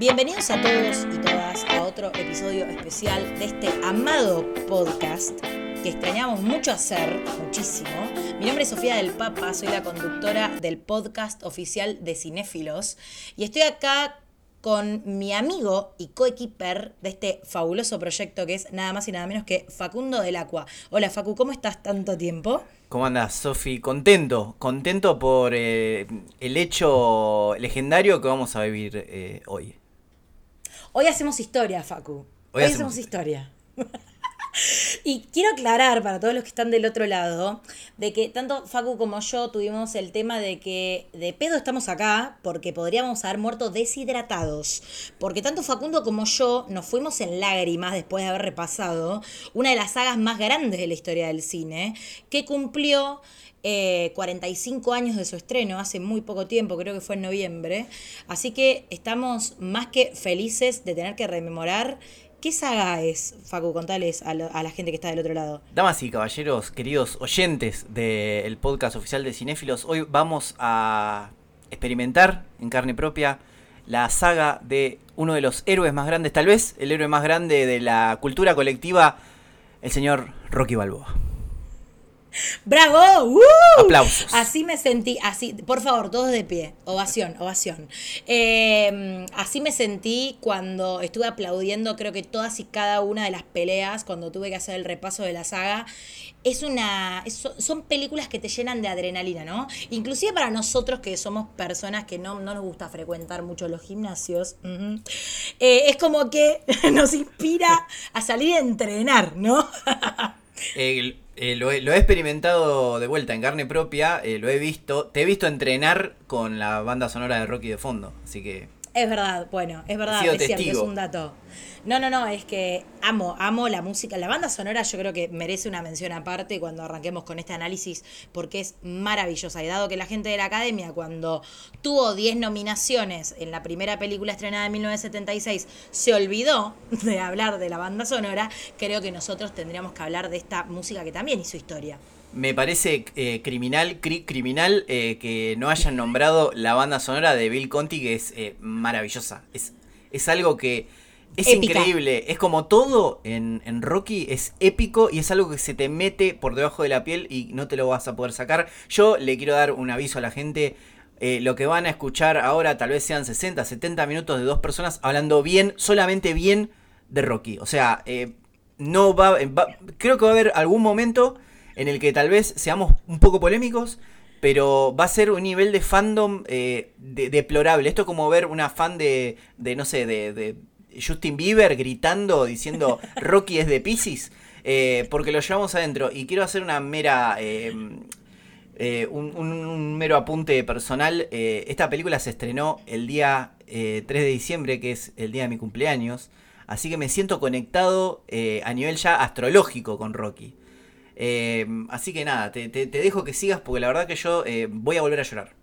Bienvenidos a todos y todas a otro episodio especial de este amado podcast que extrañamos mucho hacer, muchísimo. Mi nombre es Sofía del Papa, soy la conductora del podcast oficial de Cinéfilos y estoy acá con mi amigo y coequiper de este fabuloso proyecto que es nada más y nada menos que Facundo del Aqua. Hola Facu, ¿cómo estás tanto tiempo? ¿Cómo andas, Sofi? Contento, contento por eh, el hecho legendario que vamos a vivir eh, hoy. Hoy hacemos historia, Facu. Hoy, hacemos, historia. Y quiero aclarar para todos los que están del otro lado de que tanto Facu como yo tuvimos el tema de que de pedo estamos acá porque podríamos haber muerto deshidratados. Porque tanto Facundo como yo nos fuimos en lágrimas después de haber repasado una de las sagas más grandes de la historia del cine que cumplió 45 eh, años de su estreno, hace muy poco tiempo, creo que fue en noviembre. Así que estamos más que felices de tener que rememorar. ¿Qué saga es, Facu? Contales a, a la gente que está del otro lado. Damas y caballeros, queridos oyentes del podcast oficial de Cinéfilos, hoy vamos a experimentar en carne propia la saga de uno de los héroes más grandes, tal vez el héroe más grande de la cultura colectiva, el señor Rocky Balboa. ¡Bravo! ¡Uh! Aplausos. Así me sentí, así, por favor, todos de pie. Ovación, ovación. Em, así me sentí cuando estuve aplaudiendo, creo que todas y cada una de las peleas, cuando tuve que hacer el repaso de la saga. Es una. son películas que te llenan de adrenalina, ¿no? Inclusive para nosotros que somos personas que no, nos gusta frecuentar mucho los gimnasios. Eh, es como que nos inspira a salir a entrenar, ¿no? Eh, lo, he, experimentado de vuelta en carne propia, eh, lo he visto, te he visto entrenar con la banda sonora de Rocky de fondo, así que... Es verdad, bueno, es verdad, es cierto, es un dato. No, no, no, es que amo, amo la música. La banda sonora yo creo que merece una mención aparte cuando arranquemos con este análisis porque es maravillosa. Y dado que la gente de la academia cuando tuvo 10 nominaciones en la primera película estrenada en 1976 se olvidó de hablar de la banda sonora, creo que nosotros tendríamos que hablar de esta música que también hizo historia. Me parece eh, criminal, criminal eh, que no hayan nombrado la banda sonora de Bill Conti, que es eh, maravillosa. Es, es algo que es increíble. Es como todo en, Rocky, es épico y es algo que se te mete por debajo de la piel y no te lo vas a poder sacar. Yo le quiero dar un aviso a la gente. Eh, lo que van a escuchar ahora tal vez sean 60, 70 minutos de dos personas hablando bien, solamente bien de Rocky. O sea, eh, no va, creo que va a haber algún momento en el que tal vez seamos un poco polémicos, pero va a ser un nivel de fandom eh, deplorable. Esto es como ver una fan de, de no sé, de Justin Bieber gritando, diciendo Rocky es de Pisces, eh, porque lo llevamos adentro. Y quiero hacer una mera. Eh, eh, un, mero apunte personal. esta película se estrenó el día 3 de diciembre, que es el día de mi cumpleaños. Así que me siento conectado a nivel ya astrológico con Rocky. Así que nada, te, te, dejo que sigas porque la verdad que yo voy a volver a llorar.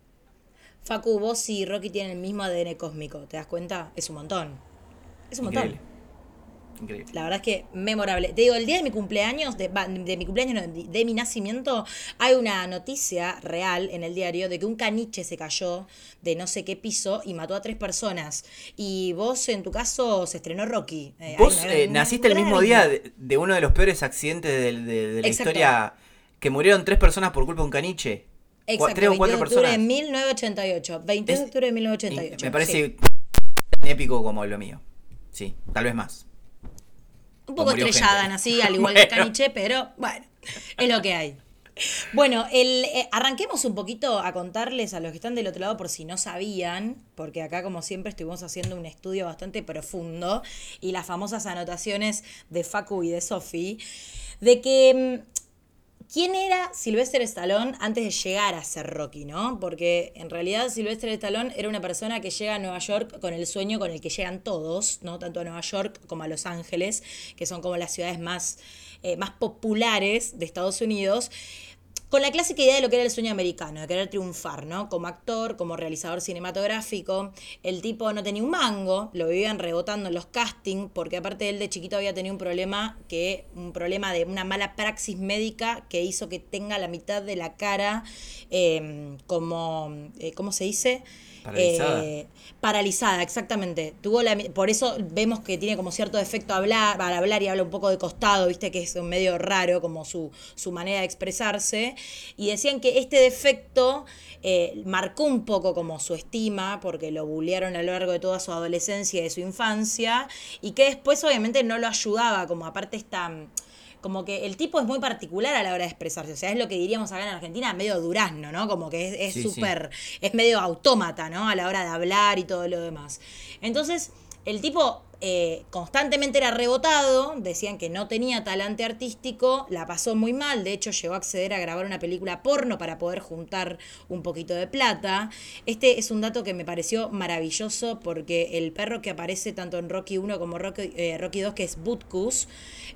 Facu, vos y Rocky tienen el mismo ADN cósmico, ¿te das cuenta? Es un montón. Es un montón. Increíble. La verdad es que memorable. Te digo, el día de mi cumpleaños, de, mi cumpleaños, de, mi nacimiento, hay una noticia real en el diario de que un caniche se cayó de no sé qué piso y mató a tres personas. Y vos, en tu caso, se estrenó Rocky. Eh, vos eh, naciste el mismo día de, uno de los peores accidentes de, la historia, que murieron tres personas por culpa de un caniche. Exacto, tres o cuatro de octubre de 1988. 22 de octubre de 1988. Me parece épico como lo mío. Sí, tal vez más. Un poco estrellada, así, al igual que Caniche, pero bueno, es lo que hay. Bueno, el, eh, arranquemos un poquito a contarles a los que están del otro lado por si no sabían, porque acá como siempre estuvimos haciendo un estudio bastante profundo y las famosas anotaciones de Facu y de Sofi, de que mm, ¿Quién era Sylvester Stallone antes de llegar a ser Rocky, no? Porque en realidad Sylvester Stallone era una persona que llega a Nueva York con el sueño con el que llegan todos, ¿no? Tanto a Nueva York como a Los Ángeles, que son como las ciudades más, eh, más populares de Estados Unidos con la clásica idea de lo que era el sueño americano, de querer triunfar, ¿no? Como actor, como realizador cinematográfico. El tipo no tenía un mango, lo vivían rebotando en los castings, porque aparte él de chiquito había tenido un problema que, un problema de una mala praxis médica que hizo que tenga la mitad de la cara em, como, eh, ¿cómo se dice? Paralizada. Eh, paralizada, exactamente. Tuvo por eso vemos que tiene como cierto defecto hablar, para hablar y habla un poco de costado, viste que es un medio raro como su, su manera de expresarse. Y decían que este defecto eh, marcó un poco como su estima, porque lo bullearon a lo largo de toda su adolescencia y de su infancia, y que después obviamente no lo ayudaba, como aparte esta como que el tipo es muy particular a la hora de expresarse. O sea, es lo que diríamos acá en Argentina, medio durazno, ¿no? Como que es súper, es, medio autómata, ¿no? A la hora de hablar y todo lo demás. Entonces, el tipo eh, constantemente era rebotado, decían que no tenía talante artístico, la pasó muy mal, de hecho llegó a acceder a grabar una película porno para poder juntar un poquito de plata. Este es un dato que me pareció maravilloso porque el perro que aparece tanto en Rocky 1 como Rocky, eh, Rocky 2, que es Butkus,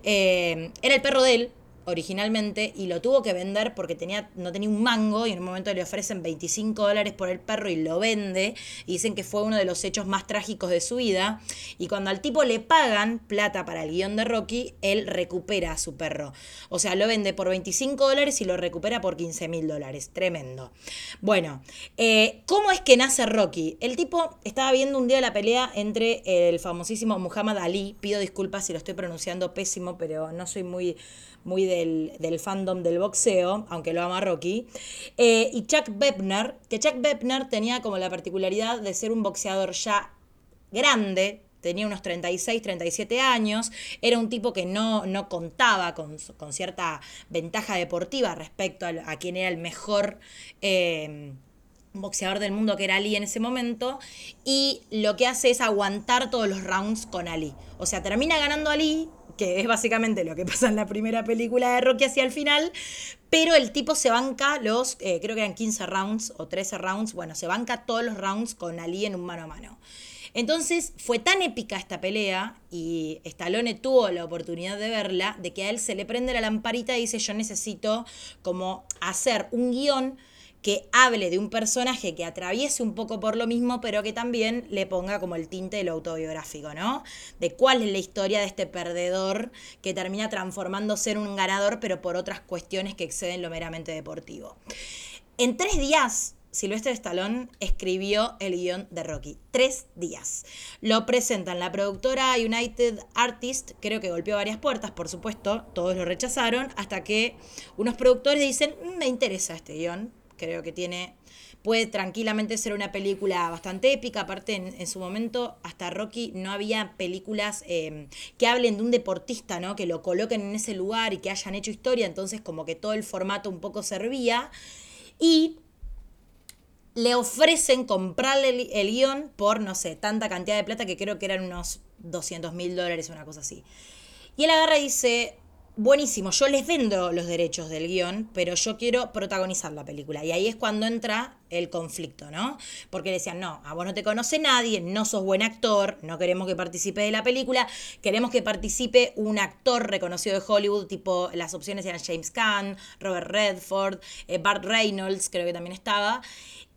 eh, era el perro de él, originalmente y lo tuvo que vender porque tenía, no tenía un mango y en un momento le ofrecen 25 dólares por el perro y lo vende y dicen que fue uno de los hechos más trágicos de su vida y cuando al tipo le pagan plata para el guion de Rocky, él recupera a su perro. O sea, lo vende por 25 dólares y lo recupera por 15 mil dólares. Tremendo. Bueno, eh, ¿cómo es que nace Rocky? El tipo estaba viendo un día la pelea entre el famosísimo Muhammad Ali, pido disculpas si lo estoy pronunciando pésimo, pero no soy muy muy del, fandom del boxeo, aunque lo ama Rocky, eh, y Chuck Bepner, que Chuck Bepner tenía como la particularidad de ser un boxeador ya grande, tenía unos 36, 37 años, era un tipo que no, no contaba con, cierta ventaja deportiva respecto a, a quien era el mejor eh, boxeador del mundo que era Ali en ese momento, y lo que hace es aguantar todos los rounds con Ali. O sea, termina ganando Ali, que es básicamente lo que pasa en la primera película de Rocky hacia el final, pero el tipo se banca los, eh, creo que eran 15 rounds o 13 rounds, bueno, se banca todos los rounds con Ali en un mano a mano. Entonces fue tan épica esta pelea y Stallone tuvo la oportunidad de verla, de que a él se le prende la lamparita y dice yo necesito como hacer un guion que hable de un personaje que atraviese un poco por lo mismo, pero que también le ponga como el tinte de lo autobiográfico, ¿no? De cuál es la historia de este perdedor que termina transformándose en un ganador, pero por otras cuestiones que exceden lo meramente deportivo. En tres días, Silvestre Stallone escribió el guion de Rocky. Tres días. Lo presentan la productora United Artists, creo que golpeó varias puertas, por supuesto, todos lo rechazaron, hasta que unos productores dicen, mm, me interesa este guion, Creo que tiene puede tranquilamente ser una película bastante épica. Aparte, en, su momento, hasta Rocky no había películas em, que hablen de un deportista, ¿no? Que lo coloquen en ese lugar y que hayan hecho historia. Entonces, como que todo el formato un poco servía. Y le ofrecen comprarle el, el guion por, no sé, tanta cantidad de plata que creo que eran unos 200 mil dólares, una cosa así. Y él agarra y dice, buenísimo, yo les vendo los derechos del guion, pero yo quiero protagonizar la película. Y ahí es cuando entra el conflicto, ¿no? Porque le decían, no, a vos no te conoce nadie, no sos buen actor, no queremos que participe de la película, queremos que participe un actor reconocido de Hollywood, tipo, las opciones eran James Caan, Robert Redford, eh, Bart Reynolds, creo que también estaba.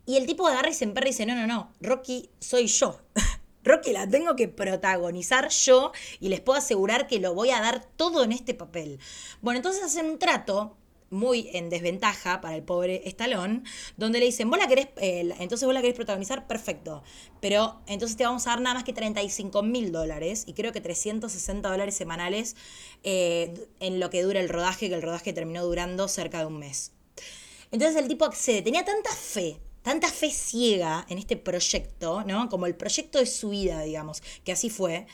Y el tipo agarra y se emperra y dice, no, no, no, Rocky soy yo. Rocky la tengo que protagonizar yo y les puedo asegurar que lo voy a dar todo en este papel. Bueno, entonces hacen un trato muy en desventaja para el pobre Estalón, donde le dicen, vos la querés, eh, entonces vos la querés protagonizar, perfecto, pero entonces te vamos a dar nada más que 35 mil dólares y creo que 360 dólares semanales eh, en lo que dura el rodaje, que el rodaje terminó durando cerca de un mes. Entonces el tipo accede, tenía tanta fe tanta fe ciega en este proyecto, ¿no? Como el proyecto de su vida, digamos, que así fue,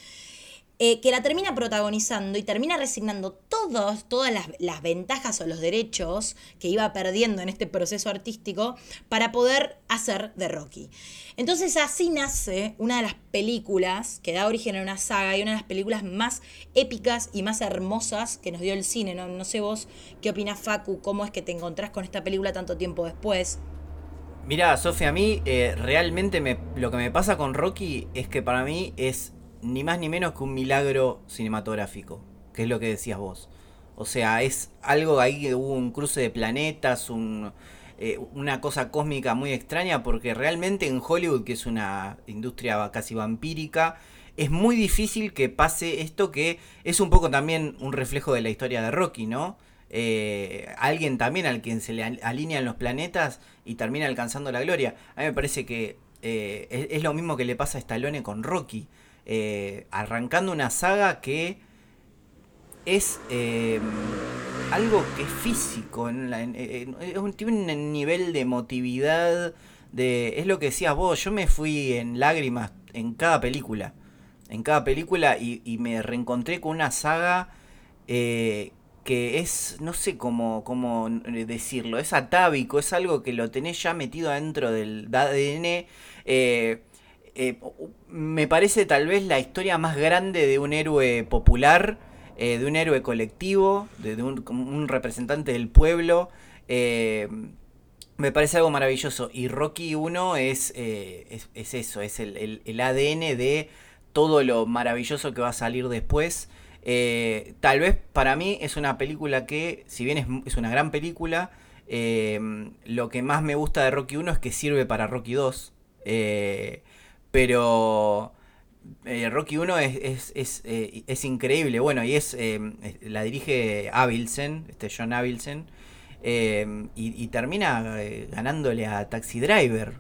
eh, que la termina protagonizando y termina resignando todos, todas las, ventajas o los derechos que iba perdiendo en este proceso artístico para poder hacer de Rocky. Entonces así nace una de las películas que da origen a una saga y una de las películas más épicas y más hermosas que nos dio el cine. No, no sé vos qué opinas Facu, cómo es que te encontrás con esta película tanto tiempo después. Mira, Sofía, a mí eh, realmente me, lo que me pasa con Rocky es que para mí es ni más ni menos que un milagro cinematográfico, que es lo que decías vos. O sea, es algo ahí que hubo un cruce de planetas, un, eh, una cosa cósmica muy extraña, porque realmente en Hollywood, que es una industria casi vampírica, es muy difícil que pase esto que es un poco también un reflejo de la historia de Rocky, ¿no? Eh, alguien también al quien se le alinean los planetas y termina alcanzando la gloria. A mí me parece que eh, es, lo mismo que le pasa a Stallone con Rocky. Eh, arrancando una saga que es algo que es físico, tiene un nivel de emotividad, de, es lo que decías vos, yo me fui en lágrimas en cada película, en cada película y, me reencontré con una saga que es, no sé cómo, cómo decirlo, es atávico, es algo que lo tenés ya metido adentro del ADN. Eh, eh, me parece tal vez la historia más grande de un héroe popular, eh, de un héroe colectivo, de, un, representante del pueblo. me parece algo maravilloso. Y Rocky 1 es, es, eso, es el, el ADN de todo lo maravilloso que va a salir después. Eh, tal vez para mí es una película que, si bien es, una gran película, eh, lo que más me gusta de Rocky 1 es que sirve para Rocky 2. Eh, pero Rocky 1 es, es, increíble. Bueno, y es la dirige Avilsen, este John Avilsen. Y, termina ganándole a Taxi Driver.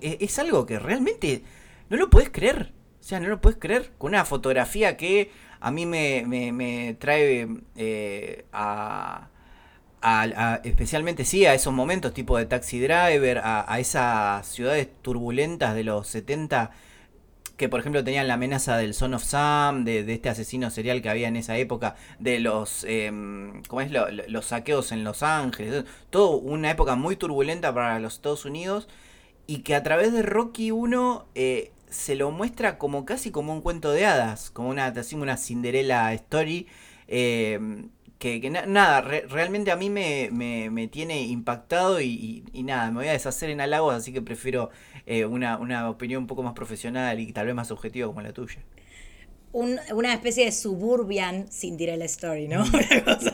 Es, algo que realmente no lo puedes creer. O sea, no lo puedes creer. Con una fotografía que a mí me, trae eh, a, especialmente sí, a esos momentos tipo de Taxi Driver, a, esas ciudades turbulentas de los 70 que por ejemplo tenían la amenaza del Son of Sam, de, este asesino serial que había en esa época, de los, em, ¿cómo es? los saqueos en Los Ángeles, todo una época muy turbulenta para los Estados Unidos y que a través de Rocky 1 se lo muestra como casi como un cuento de hadas, como una, una Cinderella story. Eh, que, nada, realmente a mí me, me, tiene impactado y, nada, me voy a deshacer en halagos, así que prefiero eh, una, una opinión un poco más profesional y tal vez más objetiva como la tuya una especie de suburbian Cinderella Story, ¿no?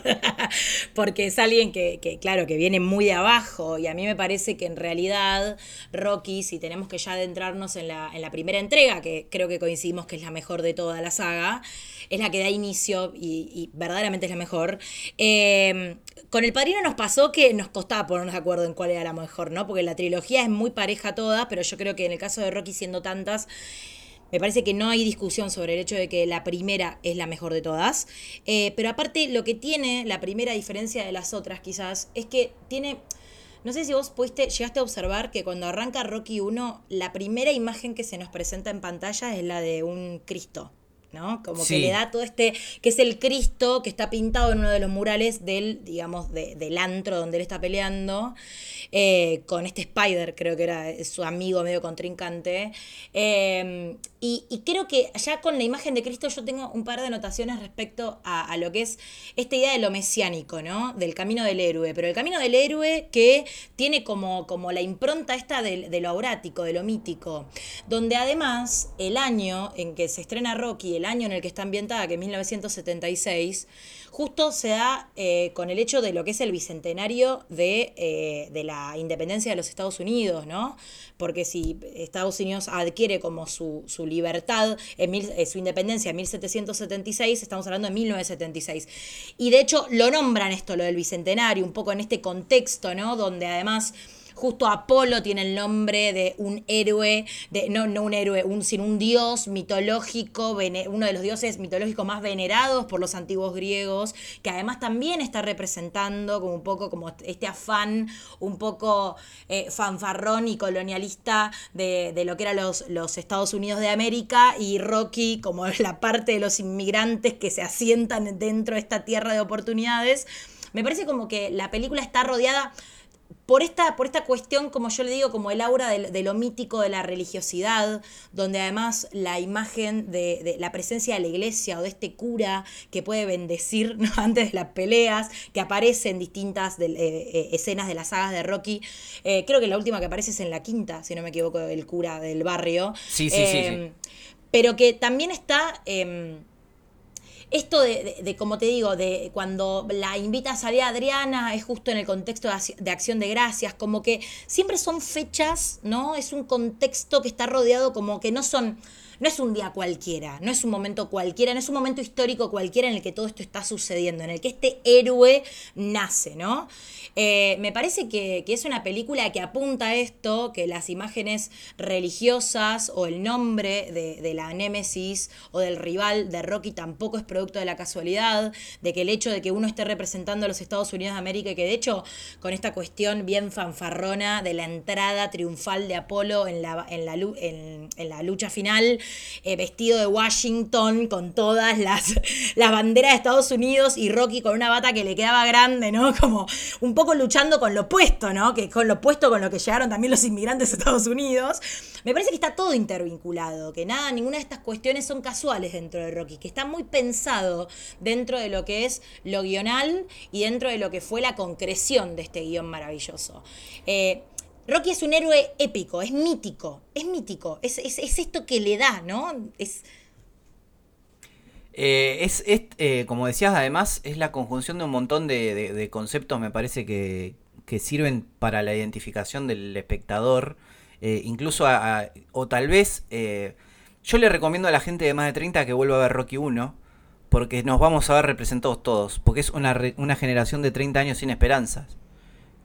Porque es alguien que, claro, que viene muy de abajo y a mí me parece que en realidad Rocky, si tenemos que ya adentrarnos en la, en la primera entrega, que creo que coincidimos que es la mejor de toda la saga, es la que da inicio y, verdaderamente es la mejor. Eh, con el padrino nos pasó que nos costaba ponernos de acuerdo en cuál era la mejor, ¿no? Porque la trilogía es muy pareja toda, pero yo creo que en el caso de Rocky siendo tantas, me parece que no hay discusión sobre el hecho de que la primera es la mejor de todas. Eh, pero aparte, lo que tiene la primera diferencia de las otras, quizás, es que tiene. No sé si vos pudiste, llegaste a observar que cuando arranca Rocky 1, la primera imagen que se nos presenta en pantalla es la de un Cristo. ¿no? Como que le da todo este, que es el Cristo que está pintado en uno de los murales del, digamos, del antro donde él está peleando, eh, con este Spider, creo que era su amigo medio contrincante. Eh, y, creo que ya con la imagen de Cristo yo tengo un par de anotaciones respecto a, lo que es esta idea de lo mesiánico, ¿no? Del camino del héroe, pero el camino del héroe que tiene como, como la impronta esta de, de lo aurático, de lo mítico, donde además el año en que se estrena Rocky, el año en el que está ambientada, que es 1976, justo se da eh, con el hecho de lo que es el bicentenario de, eh, de, la independencia de los Estados Unidos, ¿no? Porque si Estados Unidos adquiere como su, su libertad, en eh, su independencia en 1776, estamos hablando de 1976. Y de hecho lo nombran esto, lo del bicentenario, un poco en este contexto, ¿no? Donde además Justo Apolo tiene el nombre de un héroe, de, no, no un héroe, un, sino un dios mitológico, uno de los dioses mitológicos más venerados por los antiguos griegos, que además también está representando como un poco como este afán un poco eh, fanfarrón y colonialista de, lo que eran los, los Estados Unidos de América y Rocky como la parte de los inmigrantes que se asientan dentro de esta tierra de oportunidades. Me parece como que la película está rodeada por esta, por esta cuestión, como yo le digo, como el aura de, lo mítico de la religiosidad, donde además la imagen de, la presencia de la iglesia o de este cura que puede bendecir antes de las peleas, que aparece en distintas eh, eh, escenas de las sagas de Rocky. Eh, creo que la última que aparece es en la quinta, si no me equivoco, el cura del barrio. Sí, sí, sí, sí, Pero que también está em, esto de, como te digo, de cuando la invita a salir a Adriana, es justo en el contexto de, acción de gracias, como que siempre son fechas, ¿no? Es un contexto que está rodeado como que no son no es un día cualquiera, no es un momento cualquiera, no es un momento histórico cualquiera en el que todo esto está sucediendo, en el que este héroe nace, ¿no? Eh, me parece que, es una película que apunta a esto, que las imágenes religiosas o el nombre de, de la némesis o del rival de Rocky tampoco es producto de la casualidad, de que el hecho de que uno esté representando a los Estados Unidos de América y que de hecho con esta cuestión bien fanfarrona de la entrada triunfal de Apolo en la, en la, lucha final, eh, vestido de Washington con todas las, las banderas de Estados Unidos y Rocky con una bata que le quedaba grande, ¿no? Como un poco luchando con lo opuesto, ¿no? Que con lo opuesto con lo que llegaron también los inmigrantes a Estados Unidos. Me parece que está todo intervinculado, que nada, ninguna de estas cuestiones son casuales dentro de Rocky, que está muy pensado dentro de lo que es lo guional y dentro de lo que fue la concreción de este guion maravilloso. Eh, Rocky es un héroe épico, es mítico, es mítico, es, esto que le da, ¿no? Es... Eh, es, eh, como decías, además, es la conjunción de un montón de, conceptos, me parece, que, sirven para la identificación del espectador, eh, incluso, o tal vez, yo le recomiendo a la gente de más de 30 que vuelva a ver Rocky 1, porque nos vamos a ver representados todos, porque es una, una generación de 30 años sin esperanzas,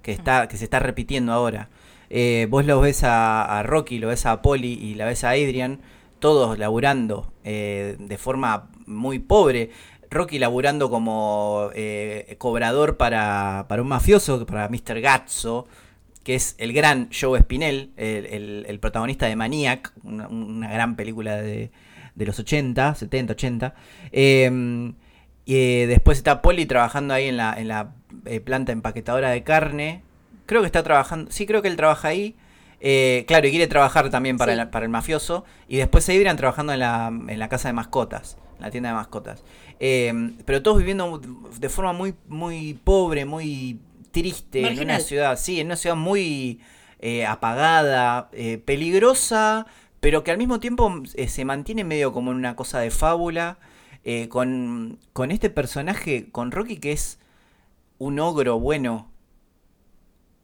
que, está, que se está repitiendo ahora. Eh, vos lo ves a, Rocky, lo ves a Polly y la ves a Adrian, todos laburando eh, de forma muy pobre. Rocky laburando como eh, cobrador para, para, un mafioso, para Mr. Gazzo, que es el gran Joe Spinell, el, protagonista de Maniac, una, gran película de, de, los 80, 70, 80. y después está Polly trabajando ahí en la, en la planta empaquetadora de carne, Creo que está trabajando. Sí, creo que él trabaja ahí. Eh, claro, y quiere trabajar también para, el, para el mafioso. Y después se irán trabajando en la, en la casa de mascotas, en la tienda de mascotas. Eh, pero todos viviendo de forma muy, muy pobre, muy triste, en una ciudad, sí, en una ciudad muy eh, apagada, peligrosa, pero que al mismo tiempo se mantiene medio como en una cosa de fábula. con, con este personaje, con Rocky, que es un ogro bueno,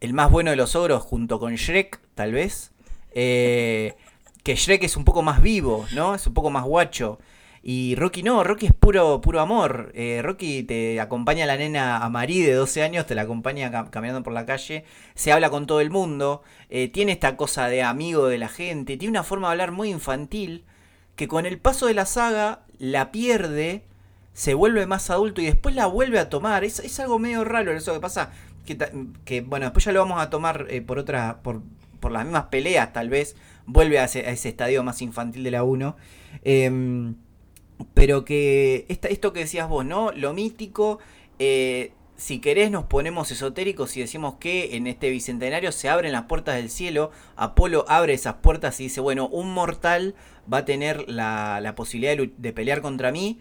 el más bueno de los ogros junto con Shrek, tal vez. Eh, que Shrek es un poco más vivo, ¿no? Es un poco más guacho. Y Rocky no, Rocky es puro, puro amor. Eh, Rocky te acompaña a la nena a Marie de 12 años, te la acompaña caminando por la calle, se habla con todo el mundo, eh, tiene esta cosa de amigo de la gente, tiene una forma de hablar muy infantil que con el paso de la saga la pierde, se vuelve más adulto y después la vuelve a tomar. Es, algo medio raro eso que pasa que, bueno, después ya lo vamos a tomar eh, por otra, por, por las mismas peleas, tal vez, vuelve a ese, estadio más infantil de la 1. Em, pero que esto que decías vos, ¿no? Lo mítico, eh, si querés nos ponemos esotéricos y decimos que en este bicentenario se abren las puertas del cielo, Apolo abre esas puertas y dice, bueno, un mortal va a tener la, posibilidad de, de pelear contra mí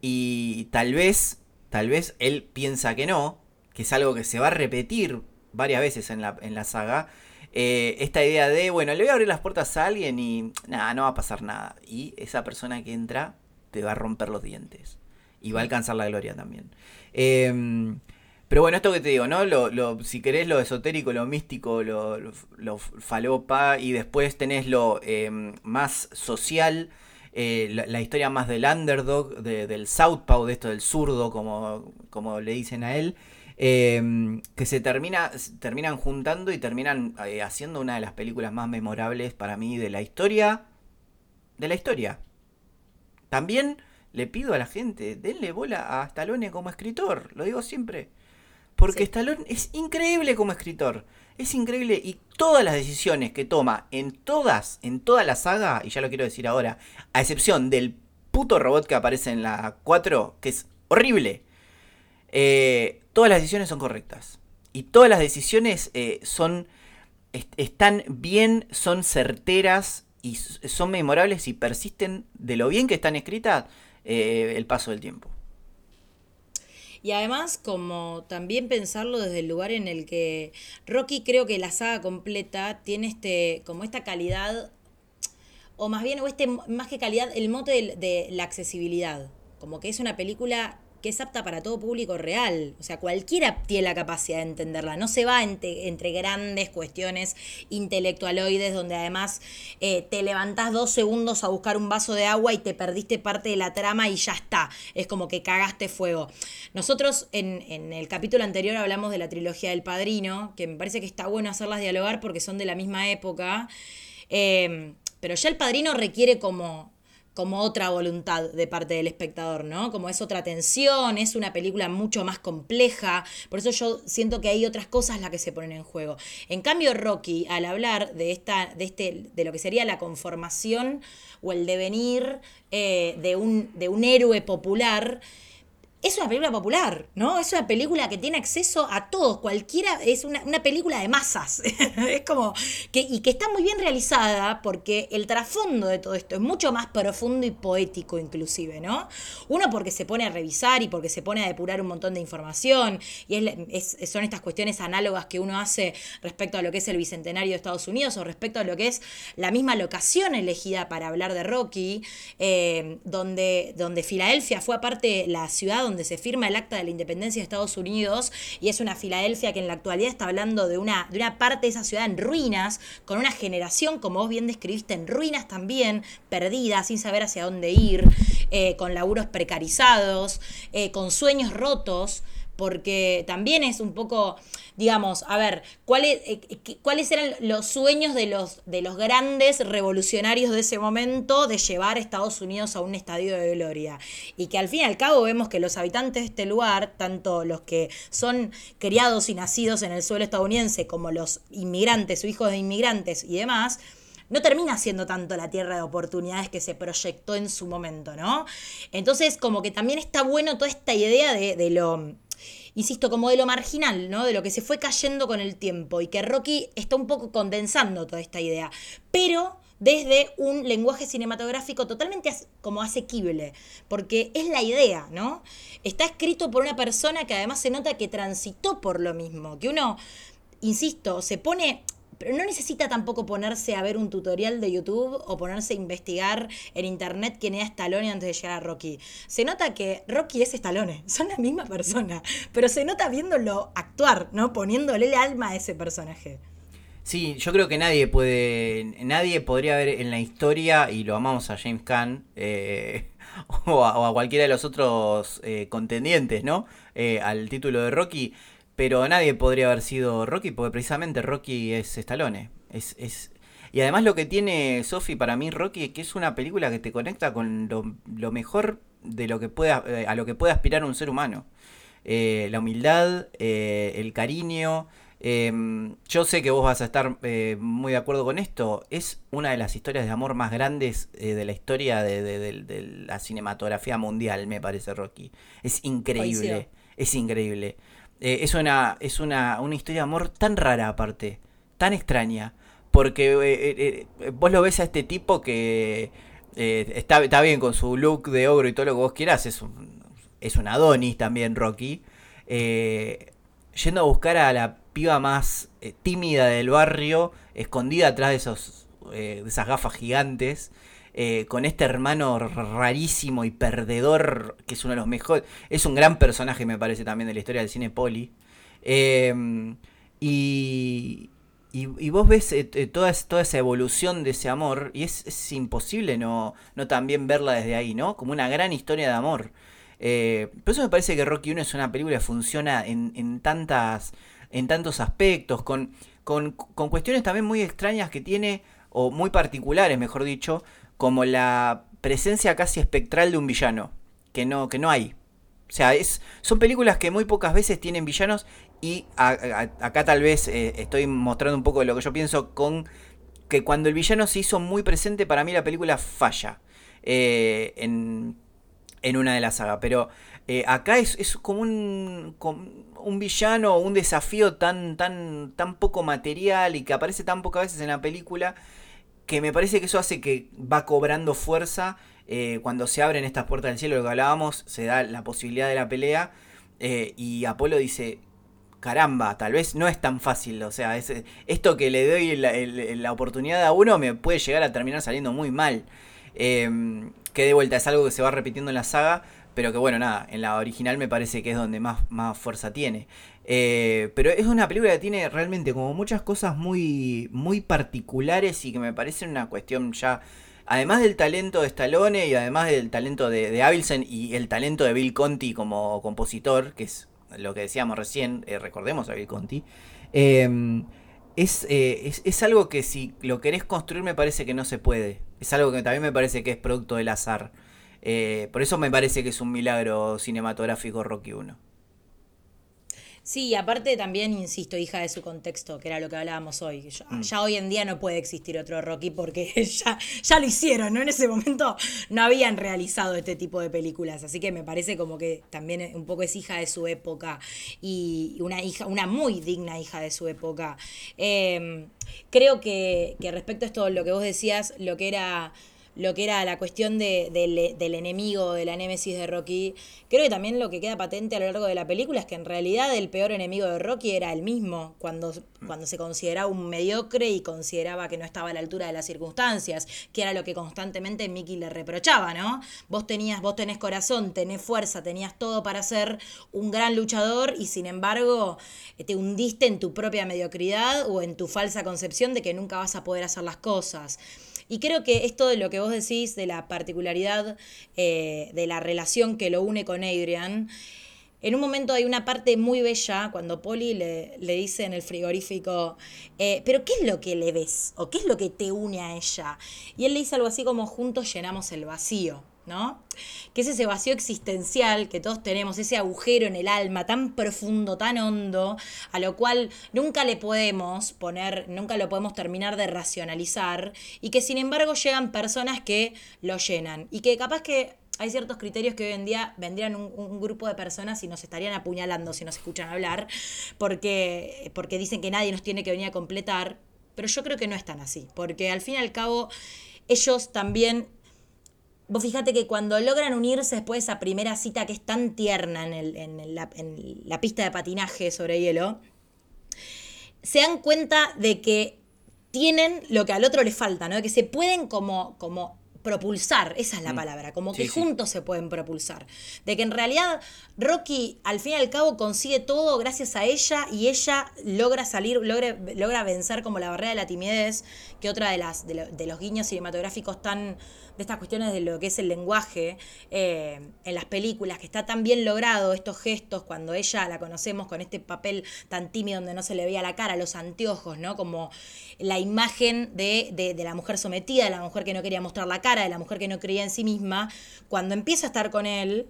y tal vez, tal vez él piensa que no, que es algo que se va a repetir varias veces en la, en la saga, eh, esta idea de, bueno, le voy a abrir las puertas a alguien y nada, no va a pasar nada. Y esa persona que entra te va a romper los dientes. Y va a alcanzar la gloria también. Em, pero bueno, esto que te digo, ¿no? Lo, si querés lo esotérico, lo místico, lo, lo, falopa, y después tenés lo em, más social, eh, la, historia más del underdog, del southpaw, de esto del zurdo, como, como le dicen a él. Em, que se termina, terminan juntando y terminan eh, haciendo una de las películas más memorables para mí de la historia. De la historia. También le pido a la gente, denle bola a Stallone como escritor, lo digo siempre. Porque Stallone es increíble como escritor. Es increíble y todas las decisiones que toma en todas, en toda la saga, y ya lo quiero decir ahora, a excepción del puto robot que aparece en la 4, que es horrible. Eh, todas las decisiones son correctas. Y todas las decisiones eh, son. están bien, son certeras y son memorables y persisten de lo bien que están escritas eh, el paso del tiempo. Y además, como también pensarlo desde el lugar en el que Rocky creo que la saga completa tiene este, como esta calidad, o más bien, o este, más que calidad, el mote de la accesibilidad. Como que es una película que es apta para todo público real. O sea, cualquiera tiene la capacidad de entenderla. No se va entre, grandes cuestiones intelectualoides donde además eh, te levantás dos segundos a buscar un vaso de agua y te perdiste parte de la trama y ya está. Es como que cagaste fuego. Nosotros en, en el capítulo anterior hablamos de la trilogía del Padrino, que me parece que está bueno hacerlas dialogar porque son de la misma época. Eh, pero ya el Padrino requiere como como otra voluntad de parte del espectador, ¿no? Como es otra tensión, es una película mucho más compleja, por eso yo siento que hay otras cosas las que se ponen en juego. En cambio, Rocky, al hablar de esta, de este, de lo que sería la conformación o el devenir eh, de, un, de un héroe popular, es una película popular, ¿no? Es una película que tiene acceso a todos, cualquiera, es una, película de masas. es como que, y que está muy bien realizada porque el trasfondo de todo esto es mucho más profundo y poético inclusive, ¿no? Uno porque se pone a revisar y porque se pone a depurar un montón de información y son estas cuestiones análogas que uno hace respecto a lo que es el Bicentenario de Estados Unidos o respecto a lo que es la misma locación elegida para hablar de Rocky, eh, donde, donde Filadelfia fue aparte la ciudad donde se firma el acta de la independencia de Estados Unidos y es una Filadelfia que en la actualidad está hablando de una, de una parte de esa ciudad en ruinas, con una generación, como vos bien describiste, en ruinas también, perdida, sin saber hacia dónde ir, eh, con laburos precarizados, eh, con sueños rotos porque también es un poco, digamos, a ver, ¿cuáles, eh, cuáles eran los sueños de los, de los grandes revolucionarios de ese momento de llevar a Estados Unidos a un estadio de gloria? Y que al fin y al cabo vemos que los habitantes de este lugar, tanto los que son criados y nacidos en el suelo estadounidense como los inmigrantes o hijos de inmigrantes y demás, no termina siendo tanto la tierra de oportunidades que se proyectó en su momento, ¿no? Entonces, como que también está bueno toda esta idea de, de lo insisto, como de lo marginal, ¿no? De lo que se fue cayendo con el tiempo y que Rocky está un poco condensando toda esta idea, pero desde un lenguaje cinematográfico totalmente como asequible, porque es la idea, ¿no? Está escrito por una persona que además se nota que transitó por lo mismo, que uno, insisto, se pone pero no necesita tampoco ponerse a ver un tutorial de YouTube o ponerse a investigar en internet quién era Stallone antes de llegar a Rocky. Se nota que Rocky es Stallone, son la misma persona, pero se nota viéndolo actuar, ¿no? Poniéndole el alma a ese personaje. Sí, yo creo que nadie puede, nadie podría ver en la historia, y lo amamos a James Caan, eh, o, a, cualquiera de los otros eh, contendientes, ¿no? Eh, al título de Rocky, pero nadie podría haber sido Rocky porque precisamente Rocky es Stallone. Es, es... Y además lo que tiene Sophie para mí Rocky es que es una película que te conecta con lo, mejor de lo que pueda, eh, a lo que puede aspirar un ser humano. Eh, la humildad, eh, el cariño. Em, yo sé que vos vas a estar muy de acuerdo con esto. Es una de las historias de amor más grandes de la historia de, la cinematografía mundial, me parece Rocky. Es increíble. Es increíble. Eh, es una, es una, una historia de amor tan rara aparte, tan extraña. Porque eh, eh, vos lo ves a este tipo que está, está, bien con su look de ogro y todo lo que vos quieras, es un, es un Adonis también, Rocky. yendo a buscar a la piba más tímida del barrio, escondida atrás de, esos, de esas gafas gigantes. Eh, con este hermano rarísimo y perdedor, que es uno de los mejores, es un gran personaje me parece también de la historia del cine poli. Em, y, y, vos ves eh, eh, toda, toda, esa evolución de ese amor y es, imposible no, no también verla desde ahí, ¿no? Como una gran historia de amor. por eso me parece que Rocky 1 es una película que funciona en, en tantas en tantos aspectos, con, con, con cuestiones también muy extrañas que tiene, o muy particulares, mejor dicho, como la presencia casi espectral de un villano, que no, que no hay. O sea, es, son películas que muy pocas veces tienen villanos y acá tal vez eh, estoy mostrando un poco de lo que yo pienso con que cuando el villano se hizo muy presente, para mí la película falla eh, en, en, una de las sagas. Pero eh, acá es, es como un, un villano un desafío tan, tan, tan poco material y que aparece tan pocas veces en la película que me parece que eso hace que va cobrando fuerza eh, cuando se abren estas puertas del cielo, lo que hablábamos, se da la posibilidad de la pelea eh, y Apolo dice, caramba, tal vez no es tan fácil, o sea, esto que le doy la, oportunidad a uno me puede llegar a terminar saliendo muy mal. Em, que de vuelta es algo que se va repitiendo en la saga, pero que bueno, nada, en la original me parece que es donde más, más fuerza tiene. Eh, pero es una película que tiene realmente como muchas cosas muy, muy particulares y que me parecen una cuestión ya además del talento de Stallone y además del talento de, de y el talento de Bill Conti como compositor, que es lo que decíamos recién, eh, recordemos a Bill Conti, em, eh, es, es, algo que si lo querés construir me parece que no se puede. Es algo que también me parece que es producto del azar. Por eso me parece que es un milagro cinematográfico Rocky 1. Sí, aparte también, insisto, hija de su contexto, que era lo que hablábamos hoy. Mm. Ya, hoy en día no puede existir otro Rocky porque ya, ya lo hicieron, ¿no? En ese momento no habían realizado este tipo de películas. Así que me parece como que también un poco es hija de su época y una hija, una muy digna hija de su época. Em, creo que, que respecto a esto, lo que vos decías, lo que era lo que era la cuestión de, del enemigo, de la némesis de Rocky, creo que también lo que queda patente a lo largo de la película es que en realidad el peor enemigo de Rocky era el mismo, cuando, cuando se consideraba un mediocre y consideraba que no estaba a la altura de las circunstancias, que era lo que constantemente Mickey le reprochaba, ¿no? Vos tenías, vos tenés corazón, tenés fuerza, tenías todo para ser un gran luchador y sin embargo te hundiste en tu propia mediocridad o en tu falsa concepción de que nunca vas a poder hacer las cosas. Y creo que esto de lo que vos decís, de la particularidad eh, de la relación que lo une con Adrian, en un momento hay una parte muy bella cuando Polly le, le dice en el frigorífico, eh, pero ¿qué es lo que le ves? ¿O qué es lo que te une a ella? Y él le dice algo así como juntos llenamos el vacío. ¿No? Que es ese vacío existencial que todos tenemos, ese agujero en el alma tan profundo, tan hondo, a lo cual nunca le podemos poner, nunca lo podemos terminar de racionalizar, y que sin embargo llegan personas que lo llenan, y que capaz que hay ciertos criterios que hoy en día vendrían un, grupo de personas y nos estarían apuñalando si nos escuchan hablar, porque, porque dicen que nadie nos tiene que venir a completar, pero yo creo que no es tan así, porque al fin y al cabo ellos también Vos fíjate que cuando logran unirse después de esa primera cita que es tan tierna en, la, pista de patinaje sobre hielo, se dan cuenta de que tienen lo que al otro le falta, ¿no? Que se pueden como, como propulsar, esa es la mm. palabra, como que juntos se pueden propulsar. De que en realidad Rocky al fin y al cabo consigue todo gracias a ella y ella logra salir, logra, logra vencer como la barrera de la timidez, que otra de, las, de los guiños cinematográficos tan de estas cuestiones de lo que es el lenguaje eh, en las películas, que está tan bien logrado estos gestos cuando ella la conocemos con este papel tan tímido donde no se le veía la cara, los anteojos, ¿no? Como la imagen de, de, de la mujer sometida, de la mujer que no quería mostrar la cara, de la mujer que no creía en sí misma, cuando empieza a estar con él,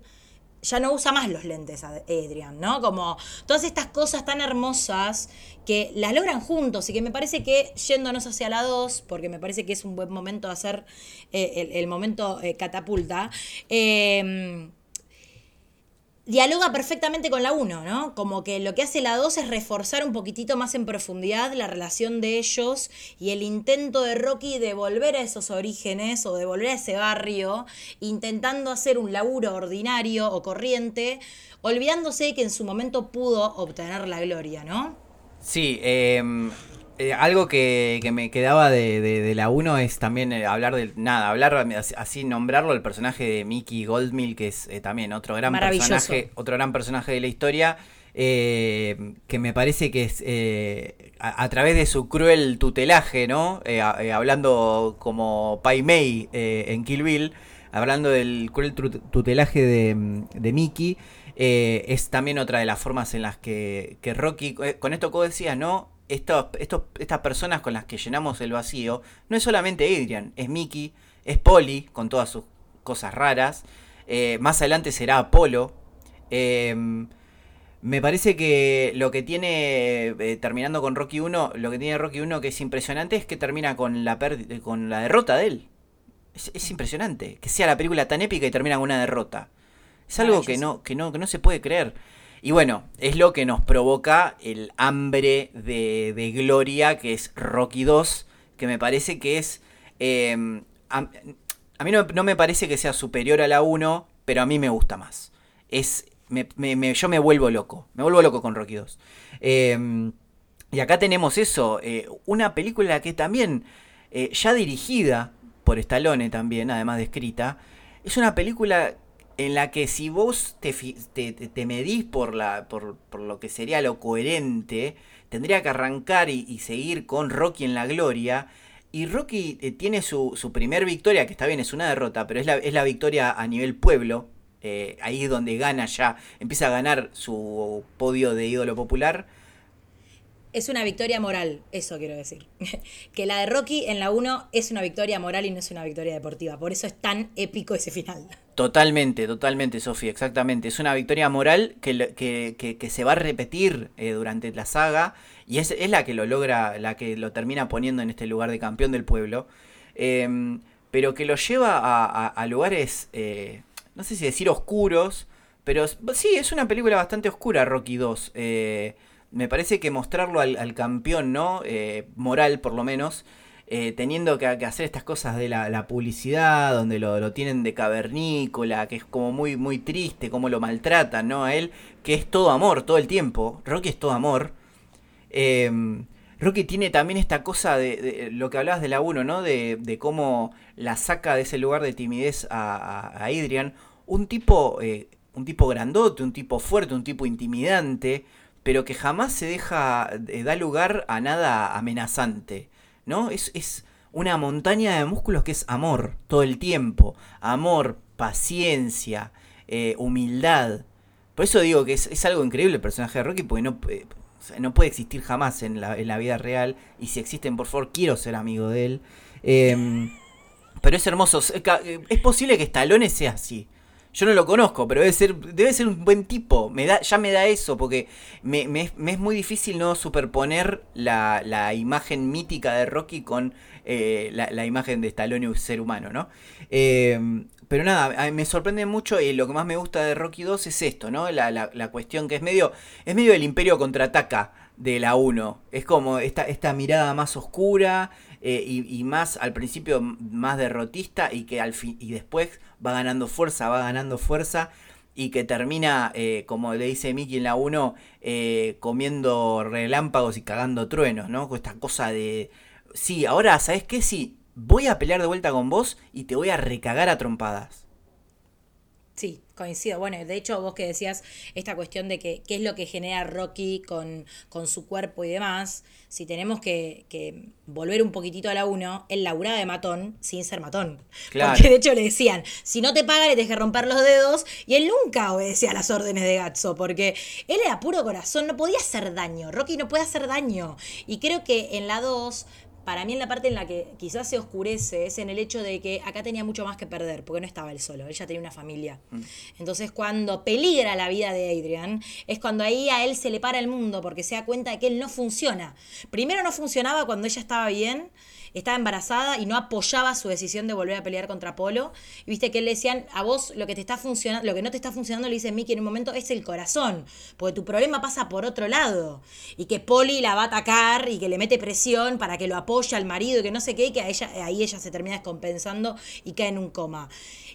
ya no usa más los lentes Adrian, ¿no? Como todas estas cosas tan hermosas que las logran juntos y que me parece que yéndonos hacia la 2, porque me parece que es un buen momento de hacer eh, el, momento eh, catapulta, eh, dialoga perfectamente con la 1, ¿no? Como que lo que hace la 2 es reforzar un poquitito más en profundidad la relación de ellos y el intento de Rocky de volver a esos orígenes o de volver a ese barrio, intentando hacer un laburo ordinario o corriente, olvidándose que en su momento pudo obtener la gloria, ¿no? Sí, eh, eh, algo que, me quedaba de, la 1 es también eh, hablar de nada, hablar así, nombrarlo el personaje de Mickey Goldmill, que es eh, también otro gran personaje, otro gran personaje de la historia, que me parece que es a, través de su cruel tutelaje, ¿no? hablando como Pai Mei en Kill Bill, hablando del cruel tutelaje de, de Mickey. es también otra de las formas en las que, que Rocky, con esto que decías, ¿no? Estas personas con las que llenamos el vacío, no es solamente Adrian, es Mickey, es Polly, con todas sus cosas raras. Eh, más adelante será Apolo. Em, me parece que lo que tiene, eh, terminando con Rocky 1, lo que tiene Rocky 1 que es impresionante es que termina con la, con la derrota de él. Es, impresionante que sea la película tan épica y termina con una derrota. Es algo que no, que, no, que no se puede creer. Y bueno, es lo que nos provoca el hambre de, gloria que es Rocky 2, que me parece que es... Em, a, mí no, me parece que sea superior a la 1, pero a mí me gusta más. Es, yo me vuelvo loco, me vuelvo loco con Rocky 2. Em, y acá tenemos eso, eh, una película que también, eh, ya dirigida por Stallone también, además de escrita, es una película en la que si vos te, medís por, lo que sería lo coherente, tendría que arrancar y, seguir con Rocky en la gloria. Y Rocky eh, tiene su, primer victoria, que está bien, es una derrota, pero es la, es la victoria a nivel pueblo. Eh, ahí es donde gana ya, empieza a ganar su podio de ídolo popular es una victoria moral, eso quiero decir. que la de Rocky en la 1 es una victoria moral y no es una victoria deportiva. Por eso es tan épico ese final. Totalmente, totalmente, Sofía, exactamente. Es una victoria moral que, que, se va a repetir eh, durante la saga y es, la que lo logra, la que lo termina poniendo en este lugar de campeón del pueblo. Em, pero que lo lleva a, lugares, eh, no sé si decir oscuros, pero sí, es una película bastante oscura, Rocky 2 me parece que mostrarlo al, campeón, ¿no? Eh, moral, por lo menos, eh, teniendo que, hacer estas cosas de la, publicidad, donde lo, tienen de cavernícola, que es como muy, muy triste, cómo lo maltratan, ¿no? A él, que es todo amor todo el tiempo. Rocky es todo amor. Em, Rocky tiene también esta cosa de, lo que hablabas de la 1, ¿no? De, cómo la saca de ese lugar de timidez a, a, Adrian. Un tipo, eh, un tipo grandote, un tipo fuerte, un tipo intimidante pero que jamás se deja, eh, da lugar a nada amenazante, ¿no? Es, es una montaña de músculos que es amor todo el tiempo, amor, paciencia, eh, humildad. Por eso digo que es, algo increíble el personaje de Rocky, porque no, eh, no puede existir jamás en la, en la, vida real, y si existen, por favor, quiero ser amigo de él. Em, pero es hermoso, es posible que Stallone sea así. Yo no lo conozco, pero debe ser, debe ser un buen tipo. Me da, ya me da eso, porque me, es muy difícil no superponer la, imagen mítica de Rocky con eh, la, imagen de Stallone, un ser humano, ¿no? Em, pero nada, me sorprende mucho y lo que más me gusta de Rocky 2 es esto, ¿no? La, la, cuestión que es medio, es medio el imperio contraataca de la 1. Es como esta, esta mirada más oscura eh, y, más al principio más derrotista y que al fin y después va ganando fuerza, va ganando fuerza y que termina, eh, como le dice Mickey en la 1, eh, comiendo relámpagos y cagando truenos, ¿no? Con esta cosa de, sí, ahora, ¿sabes qué? Sí, voy a pelear de vuelta con vos y te voy a recagar a trompadas. Sí, coincido. Bueno, de hecho, vos que decías esta cuestión de que qué es lo que genera Rocky con, con su cuerpo y demás, si tenemos que, que, volver un poquitito a la uno, él laburaba de matón sin ser matón. Porque de hecho le decían, si no te paga, le tienes que romper los dedos, y él nunca obedecía las órdenes de Gatso, porque él era puro corazón, no podía hacer daño. Rocky no puede hacer daño. Y creo que en la 2 para mí en la parte en la que quizás se oscurece es en el hecho de que acá tenía mucho más que perder, porque no estaba él solo, él ya tenía una familia. Mm. Entonces cuando peligra la vida de Adrian, es cuando ahí a él se le para el mundo, porque se da cuenta de que él no funciona. Primero no funcionaba cuando ella estaba bien, estaba embarazada y no apoyaba su decisión de volver a pelear contra Polo. Y viste que él le decían, a vos lo que te está funcionando, lo que no te está funcionando, le dice Mickey en un momento, es el corazón, porque tu problema pasa por otro lado. Y que Poli la va a atacar y que le mete presión para que lo apoye al marido y que no sé qué, y que a ella, ahí ella se termina descompensando y cae en un coma.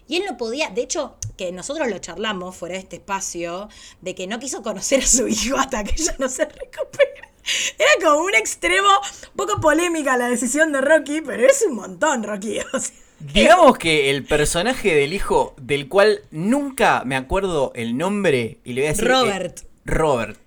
Y él no podía, de hecho, que nosotros lo charlamos fuera de este espacio, de que no quiso conocer a su hijo hasta que ella no se recupere. Era como un extremo, un poco polémica la decisión de Rocky, pero es un montón, Rocky. Digamos que el personaje del hijo, del cual nunca me acuerdo el nombre, y le voy a decir. Robert. Robert.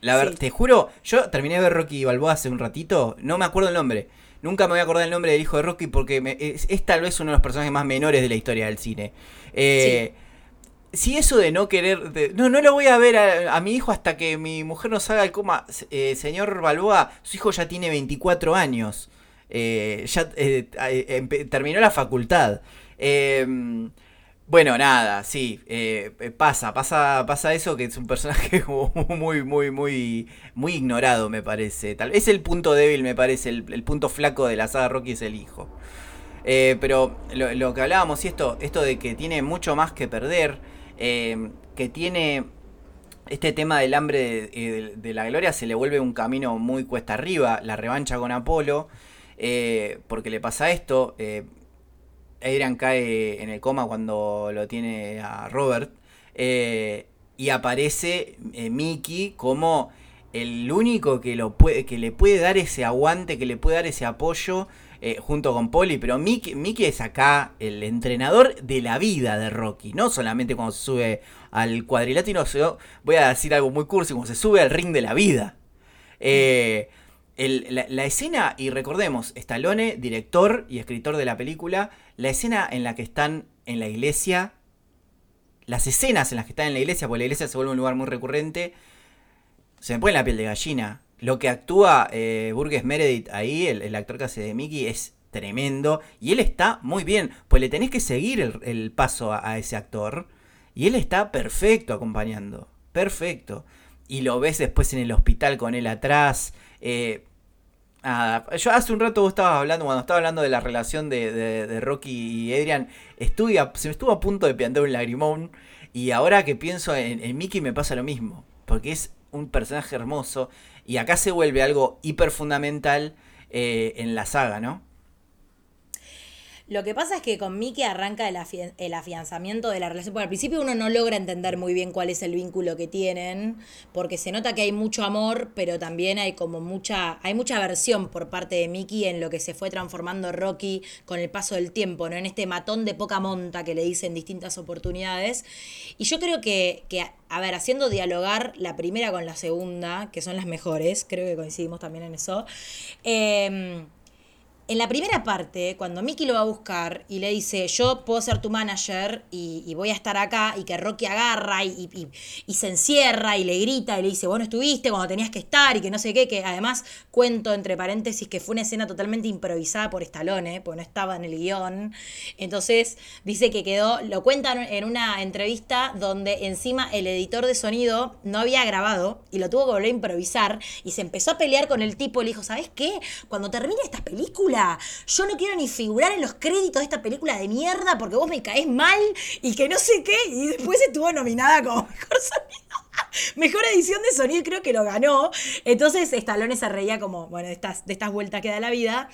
La verdad, te juro, yo terminé de ver Rocky Balboa hace un ratito, no me acuerdo el nombre. Nunca me voy a acordar el nombre del hijo de Rocky porque es, tal vez uno de los personajes más menores de la historia del cine. Eh, si eso de no querer. no, no lo voy a ver a, mi hijo hasta que mi mujer nos haga el coma. Eh, señor Balboa, su hijo ya tiene 24 años. Eh, ya eh, terminó la facultad. Em, bueno, nada, sí, pasa, pasa, pasa eso que es un personaje muy, muy, muy, muy ignorado, me parece. Tal es el punto débil, me parece, el, punto flaco de la saga Rocky es el hijo. pero lo, lo, que hablábamos y esto, esto de que tiene mucho más que perder. Em, que tiene este tema del hambre de, la gloria, se le vuelve un camino muy cuesta arriba, la revancha con Apolo, eh, porque le pasa esto, eh, Adrian cae en el coma cuando lo tiene a Robert, eh, y aparece Mickey como el único que, lo que le puede dar ese aguante, que le puede dar ese apoyo eh, junto con Polly, pero Mickey, es acá el entrenador de la vida de Rocky, no solamente cuando se sube al cuadrilátero, voy a decir algo muy cursi, cuando se sube al ring de la vida. Eh, la, escena, y recordemos, Stallone, director y escritor de la película, la escena en la que están en la iglesia, las escenas en las que están en la iglesia, porque la iglesia se vuelve un lugar muy recurrente, se me pone la piel de gallina. Lo que actúa eh, Burgess Meredith ahí, el, actor que hace de Mickey, es tremendo. Y él está muy bien, pues le tenés que seguir el, paso a, ese actor. Y él está perfecto acompañando. Perfecto. Y lo ves después en el hospital con él atrás. Eh, yo hace un rato vos estabas hablando, cuando estaba hablando de la relación de, Rocky y Adrian, estuve se me estuvo a punto de piantar un lagrimón. Y ahora que pienso en, en Mickey me pasa lo mismo. Porque es un personaje hermoso. Y acá se vuelve algo hiper fundamental eh, en la saga, ¿no? Lo que pasa es que con Mickey arranca el, afianzamiento de la relación, porque al principio uno no logra entender muy bien cuál es el vínculo que tienen, porque se nota que hay mucho amor, pero también hay como mucha, hay mucha aversión por parte de Mickey en lo que se fue transformando Rocky con el paso del tiempo, ¿no? En este matón de poca monta que le dicen distintas oportunidades. Y yo creo que, que a ver, haciendo dialogar la primera con la segunda, que son las mejores, creo que coincidimos también en eso. Eh, en la primera parte, cuando Mickey lo va a buscar y le dice, yo puedo ser tu manager y, voy a estar acá, y que Rocky agarra y, se encierra y le grita y le dice, bueno, estuviste cuando tenías que estar y que no sé qué, que además cuento entre paréntesis que fue una escena totalmente improvisada por Stallone, porque no estaba en el guion. Entonces dice que quedó, lo cuentan en una entrevista donde encima el editor de sonido no había grabado y lo tuvo que volver a improvisar y se empezó a pelear con el tipo y le dijo, ¿sabes qué? Cuando termine esta yo no quiero ni figurar en los créditos de esta película de mierda porque vos me caes mal y que no sé qué. Y después estuvo nominada como mejor sonido. Mejor edición de sonido, creo que lo ganó. Entonces Stallone se reía como, bueno, de estas, de estas vueltas que da la vida.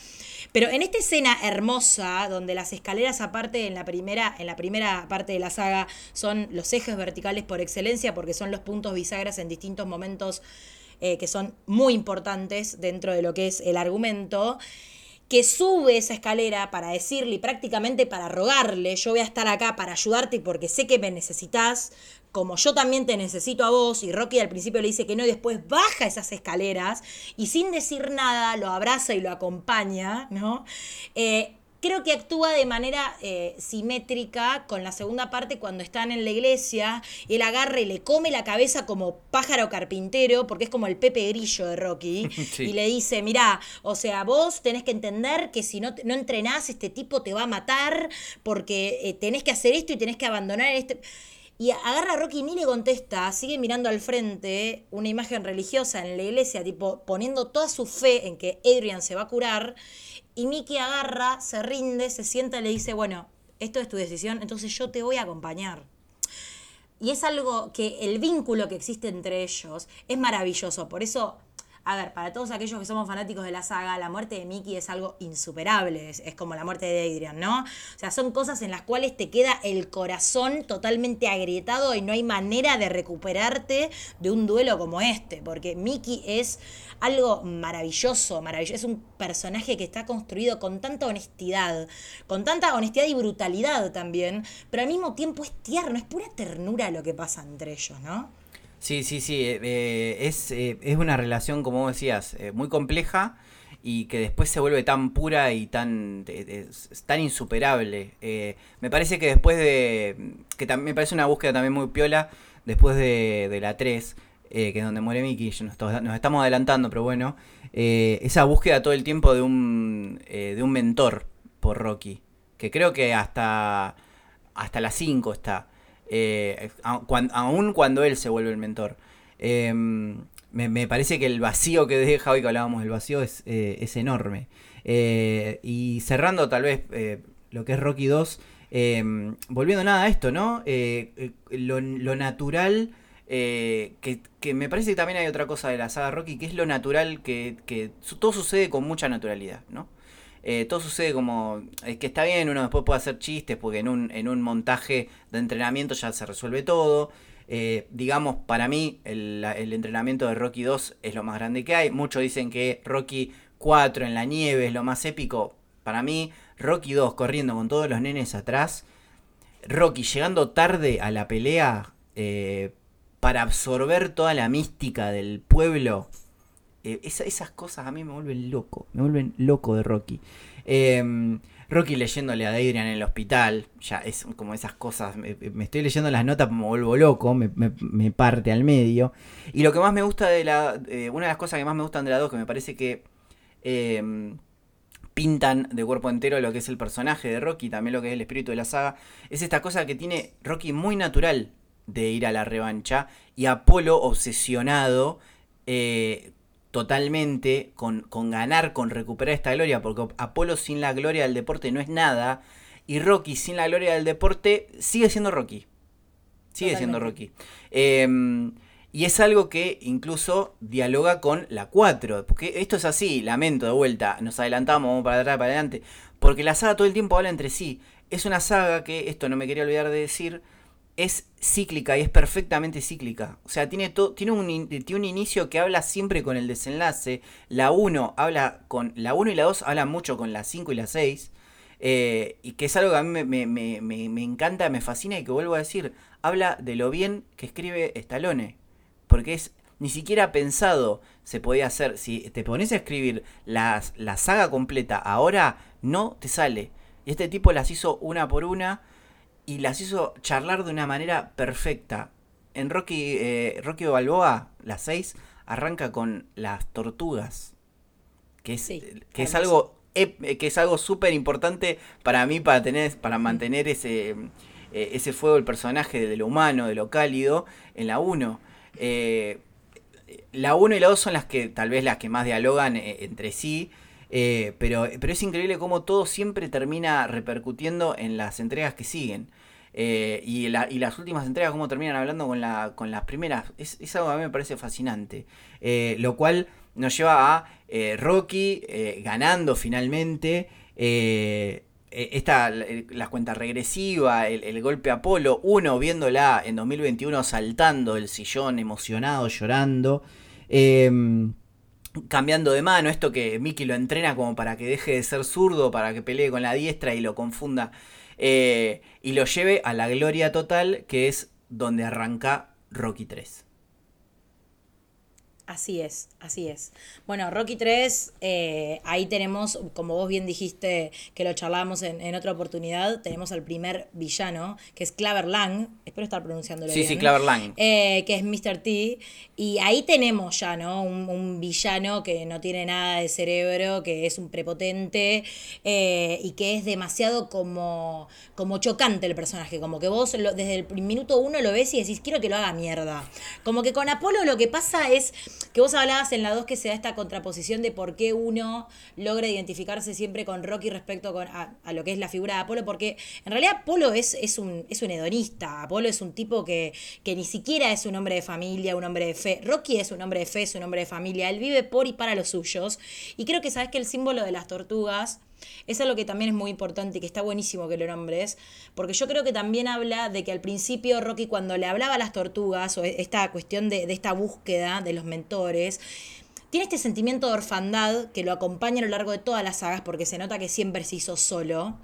Pero en esta escena hermosa, donde las escaleras aparte en la primera, en la primera parte de la saga son los ejes verticales por excelencia, porque son los puntos bisagras en distintos momentos eh, que son muy importantes dentro de lo que es el argumento que sube esa escalera para decirle prácticamente para rogarle, yo voy a estar acá para ayudarte porque sé que me necesitas, como yo también te necesito a vos, y Rocky al principio le dice que no, y después baja esas escaleras y sin decir nada lo abraza y lo acompaña, ¿no? Eh, creo que actúa de manera eh, simétrica con la segunda parte cuando están en la iglesia y él agarra y le come la cabeza como pájaro carpintero, porque es como el Pepe Grillo de Rocky, y le dice, mira, o sea, vos tenés que entender que si no, no entrenás, este tipo te va a matar, porque eh, tenés que hacer esto y tenés que abandonar este... Y agarra a Rocky y ni le contesta, sigue mirando al frente una imagen religiosa en la iglesia, tipo poniendo toda su fe en que Adrian se va a curar. Y Mickey agarra, se rinde, se sienta y le dice, bueno, esto es tu decisión, entonces yo te voy a acompañar. Y es algo que el vínculo que existe entre ellos es maravilloso. Por eso a ver, para todos aquellos que somos fanáticos de la saga, la muerte de Mickey es algo insuperable, es, como la muerte de Adrian, ¿no? O sea, son cosas en las cuales te queda el corazón totalmente agrietado y no hay manera de recuperarte de un duelo como este, porque Mickey es algo maravilloso, maravilloso, es un personaje que está construido con tanta honestidad, con tanta honestidad y brutalidad también, pero al mismo tiempo es tierno, es pura ternura lo que pasa entre ellos, ¿no? Sí, sí, sí. Eh, eh, es, eh, es, una relación, como decías, muy compleja y que después se vuelve tan pura y tan, tan insuperable. me parece que después de. que también me parece una búsqueda también muy piola, después de, de la 3, que es donde muere Mickey, nos, nos estamos adelantando, pero bueno. esa búsqueda todo el tiempo de un, de un mentor por Rocky, que creo que hasta, hasta la 5 está. Eh, aún cuando él se vuelve el mentor. Em, me, parece que el vacío que deja, hoy que hablábamos del vacío, es, eh, enorme. Eh, y cerrando tal vez lo que es Rocky 2, em, volviendo nada a esto, ¿no? Lo, natural, que, me parece que también hay otra cosa de la saga Rocky, que es lo natural, que todo sucede con mucha naturalidad, ¿no? Eh, todo sucede como es que está bien, uno después puede hacer chistes porque en un, en un montaje de entrenamiento ya se resuelve todo. Eh, digamos, para mí el, entrenamiento de Rocky 2 es lo más grande que hay. Muchos dicen que Rocky 4 en la nieve es lo más épico. Para mí, Rocky 2 corriendo con todos los nenes atrás. Rocky llegando tarde a la pelea eh, para absorber toda la mística del pueblo. Eh, esas cosas a mí me vuelven loco. Me vuelven loco de Rocky. Em, Rocky leyéndole a Adrian en el hospital. Ya es como esas cosas. Me, estoy leyendo las notas, me vuelvo loco. Me, parte al medio. Y lo que más me gusta de la. Eh, una de las cosas que más me gustan de la 2, que me parece que. Em, pintan de cuerpo entero lo que es el personaje de Rocky, también lo que es el espíritu de la saga, es esta cosa que tiene Rocky muy natural de ir a la revancha y Apolo obsesionado eh, totalmente con, con, ganar, con recuperar esta gloria, porque Apolo sin la gloria del deporte no es nada y Rocky sin la gloria del deporte sigue siendo Rocky. Sigue siendo Rocky. Em, y es algo que incluso dialoga con la 4. Porque esto es así, lamento de vuelta, nos adelantamos, vamos para atrás, para adelante. Porque la saga todo el tiempo habla entre sí. Es una saga que, esto no me quería olvidar de decir, es cíclica y es perfectamente cíclica. O sea, tiene, tiene, un, tiene un inicio que habla siempre con el desenlace. La 1 habla con. La 1 y la 2 hablan mucho con la 5 y la 6. Eh, y que es algo que a mí me, me, me, encanta, me fascina y que vuelvo a decir. Habla de lo bien que escribe Stallone porque es ni siquiera pensado se podía hacer. Si te pones a escribir la saga completa ahora, no te sale. Y este tipo las hizo una por una y las hizo charlar de una manera perfecta. En Rocky, eh, Rocky Balboa, las 6, arranca con las tortugas. Que es, que es algo que es algo súper importante para mí para tener para mantener ese eh, ese fuego del personaje de lo humano de lo cálido en la 1 eh, la 1 y la 2 son las que tal vez las que más dialogan eh, entre sí. Eh, pero, pero es increíble cómo todo siempre termina repercutiendo en las entregas que siguen. y, las últimas entregas, cómo terminan hablando con, la, con las primeras, es, algo que a mí me parece fascinante. lo cual nos lleva a Rocky ganando finalmente. Eh, esta, la cuenta regresiva, el, golpe Apolo, uno viéndola en 2021 saltando el sillón, emocionado, llorando, cambiando de mano, esto que Mickey lo entrena como para que deje de ser zurdo, para que pelee con la diestra y lo confunda eh, y lo lleve a la gloria total, que es donde arranca Rocky 3. Así es, así es. Bueno, Rocky 3, eh, ahí tenemos, como vos bien dijiste, que lo charlamos en, otra oportunidad, tenemos al primer villano, que es Claver Lang, espero estar pronunciándolo bien. Sí, sí, Claver Lang. Eh, que es Mr. T, y ahí tenemos ya, ¿no? Un, villano que no tiene nada de cerebro, que es un prepotente, eh, y que es demasiado como, como chocante el personaje, como que vos desde el minuto uno lo ves y decís, quiero que lo haga mierda. Como que con Apolo lo que pasa es que vos hablabas en la 2 que se da esta contraposición de por qué uno logra identificarse siempre con Rocky respecto a, lo que es la figura de Apolo, porque en realidad Apolo es, es, un, es un hedonista, Apolo es un tipo que, que ni siquiera es un hombre de familia, un hombre de fe. Rocky es un hombre de fe, es un hombre de familia, él vive por y para los suyos. Y creo que sabes que el símbolo de las tortugas es algo que también es muy importante y que está buenísimo que lo nombres, porque yo creo que también habla de que al principio Rocky cuando le hablaba a las tortugas, o esta cuestión de, de esta búsqueda de los mentores, tiene este sentimiento de orfandad que lo acompaña a lo largo de todas las sagas porque se nota que siempre se hizo solo.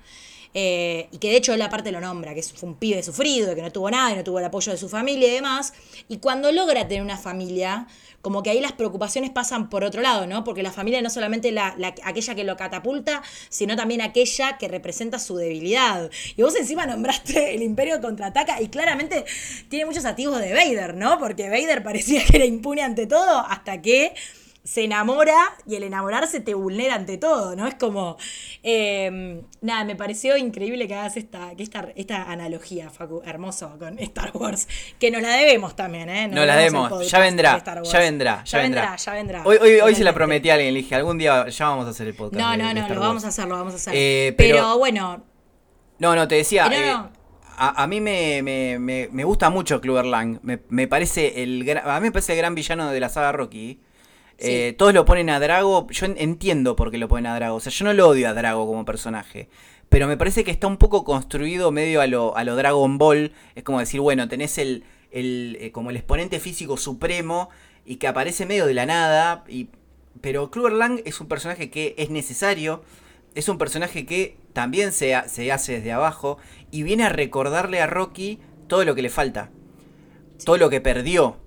Eh, y que de hecho él aparte lo nombra, que fue un pibe sufrido, que no tuvo nada, y no tuvo el apoyo de su familia y demás. Y cuando logra tener una familia, como que ahí las preocupaciones pasan por otro lado, ¿no? Porque la familia no solamente la, aquella que lo catapulta, sino también aquella que representa su debilidad. Y vos encima nombraste el Imperio contraataca y claramente tiene muchos activos de Vader, ¿no? Porque Vader parecía que era impune ante todo hasta que se enamora y el enamorarse te vulnera ante todo, ¿no? Es como, em, nada, me pareció increíble que hagas esta, que esta, esta analogía, Facu, hermoso con Star Wars, que nos la debemos también, ¿eh? Nos, la debemos, ya vendrá, ya vendrá, ya vendrá, ya vendrá. Hoy, hoy, hoy se la prometí a alguien, le dije, algún día ya vamos a hacer el podcast. No, no, no, lo vamos a hacer, lo vamos a hacer. Eh, pero, bueno. No, no, te decía... Eh, a, a, mí me, me, me, gusta mucho Clubber Lang. Me, me parece el a mí me parece el gran villano de la saga Rocky. Eh, todos lo ponen a Drago. Yo entiendo por qué lo ponen a Drago. O sea, yo no lo odio a Drago como personaje. Pero me parece que está un poco construido medio a lo, a lo Dragon Ball. Es como decir, bueno, tenés el, el eh, como el exponente físico supremo y que aparece medio de la nada. Y, pero Kluber Lang es un personaje que es necesario. es un personaje que también se, se hace desde abajo y viene a recordarle a Rocky todo lo que le falta, todo lo que perdió.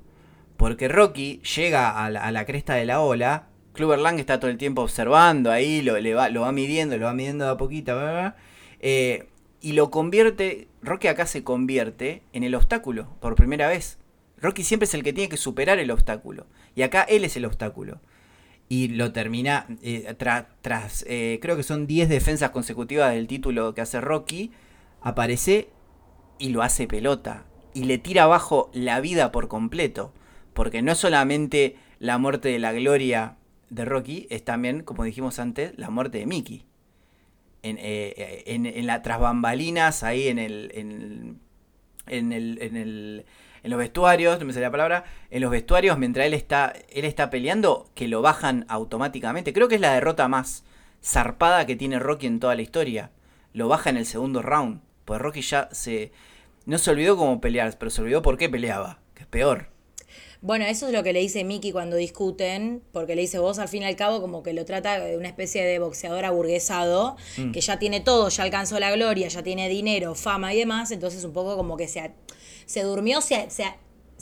Porque Rocky llega a la, cresta de la ola, Clubber Lang está todo el tiempo observando ahí, lo, va, midiendo, lo va midiendo de a poquito, eh, y lo convierte, Rocky acá se convierte en el obstáculo por primera vez. Rocky siempre es el que tiene que superar el obstáculo. Y acá él es el obstáculo y lo termina eh, tras, eh, creo que son 10 defensas consecutivas del título que hace Rocky, aparece y lo hace pelota y le tira abajo la vida por completo, porque no solamente la muerte de la gloria de Rocky, es también, como dijimos antes, la muerte de Mickey. En, eh, en, en la tras bambalinas, ahí en el, en, en el, en el en los vestuarios, no me sale la palabra, en los vestuarios mientras él está, él está peleando, que lo bajan automáticamente. Creo que es la derrota más zarpada que tiene Rocky en toda la historia. Lo baja en el segundo round. Pues Rocky ya se... No se olvidó cómo pelear, pero se olvidó por qué peleaba, que es peor. Bueno, eso es lo que le dice Mickey cuando discuten, porque le dice vos al fin y al cabo como que lo trata de una especie de boxeador aburguesado, mm. que ya tiene todo, ya alcanzó la gloria, ya tiene dinero, fama y demás, entonces un poco como que se, se durmió, se, se,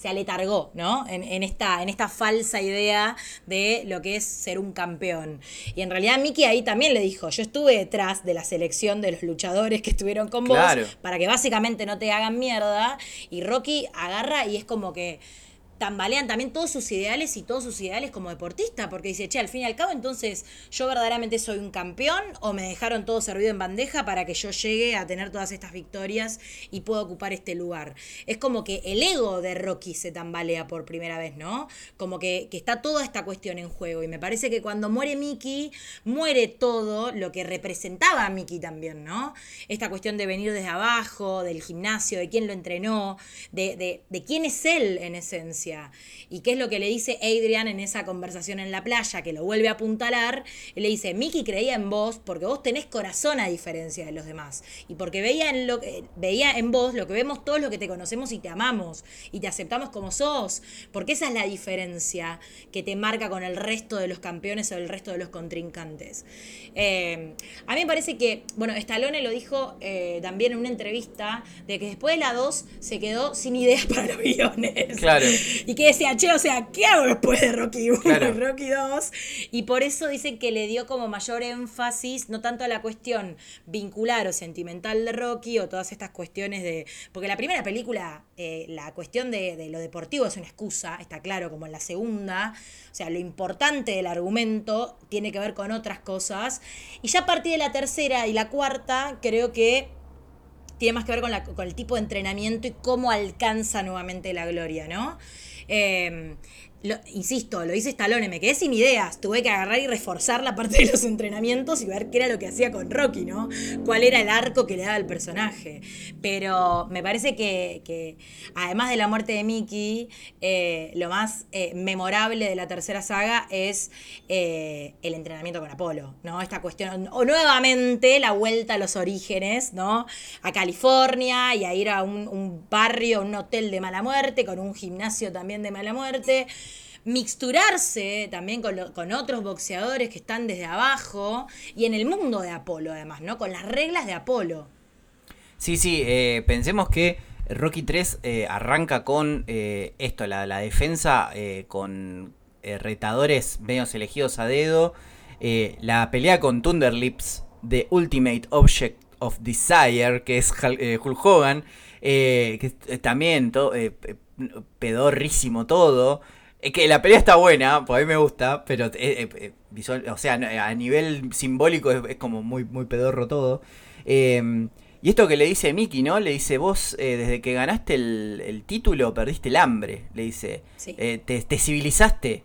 aletargó, ¿no? En, esta, en esta falsa idea de lo que es ser un campeón. Y en realidad Mickey ahí también le dijo, yo estuve detrás de la selección de los luchadores que estuvieron con vos, para que básicamente no te hagan mierda. Y Rocky agarra y es como que tambalean también todos sus ideales y todos sus ideales como deportista, porque dice, che, al fin y al cabo, entonces yo verdaderamente soy un campeón o me dejaron todo servido en bandeja para que yo llegue a tener todas estas victorias y pueda ocupar este lugar. Es como que el ego de Rocky se tambalea por primera vez, ¿no? Como que, que está toda esta cuestión en juego y me parece que cuando muere Mickey, muere todo lo que representaba a Mickey también, ¿no? Esta cuestión de venir desde abajo, del gimnasio, de quién lo entrenó, de, de, de quién es él en esencia ¿Y qué es lo que le dice Adrian en esa conversación en la playa, que lo vuelve a apuntalar? Él le dice, Mickey creía en vos porque vos tenés corazón a diferencia de los demás. Y porque veía en, lo, veía en vos lo que vemos todos los que te conocemos y te amamos y te aceptamos como sos. Porque esa es la diferencia que te marca con el resto de los campeones o el resto de los contrincantes. Eh, a mí me parece que, bueno, Stallone lo dijo eh, también en una entrevista, de que después de la 2 se quedó sin ideas para los guiones. Claro. Y que decía, che, o sea, ¿qué hago después de Rocky 1 y Rocky 2? Y por eso dicen que le dio como mayor énfasis, no tanto a la cuestión vincular o sentimental de Rocky o todas estas cuestiones de. Porque la primera película, eh, la cuestión de, de, lo deportivo es una excusa, está claro, como en la segunda. O sea, lo importante del argumento tiene que ver con otras cosas. Y ya a partir de la tercera y la cuarta, creo que tiene más que ver con, la, con el tipo de entrenamiento y cómo alcanza nuevamente la gloria, ¿no? Eh, insisto, lo hice Stallone, me quedé sin ideas. Tuve que agarrar y reforzar la parte de los entrenamientos y ver qué era lo que hacía con Rocky, ¿no? Cuál era el arco que le daba el personaje. Pero me parece que, además de la muerte de Mickey, eh, lo más eh, memorable de la tercera saga es eh, el entrenamiento con Apolo, ¿no? Esta cuestión, o nuevamente la vuelta a los orígenes, ¿no? A California y a ir a un, un barrio, un hotel de mala muerte, con un gimnasio también de mala muerte mixturarse también con, otros boxeadores que están desde abajo y en el mundo de Apolo además, ¿no? Con las reglas de Apolo. Sí, sí, eh, pensemos que Rocky 3 eh, arranca con eh, esto, la, la defensa con retadores medios elegidos a dedo, la pelea con Thunderlips de Ultimate Object of Desire, que es Hulk Hogan, que también todo, pedorrísimo todo. Es que la pelea está buena, pues a mí me gusta, pero eh, eh, eh, visual, o sea, a nivel simbólico es, como muy, muy pedorro todo. Em, y esto que le dice Mickey, ¿no? Le dice, vos desde que ganaste el, título perdiste el hambre. Le dice, te, civilizaste.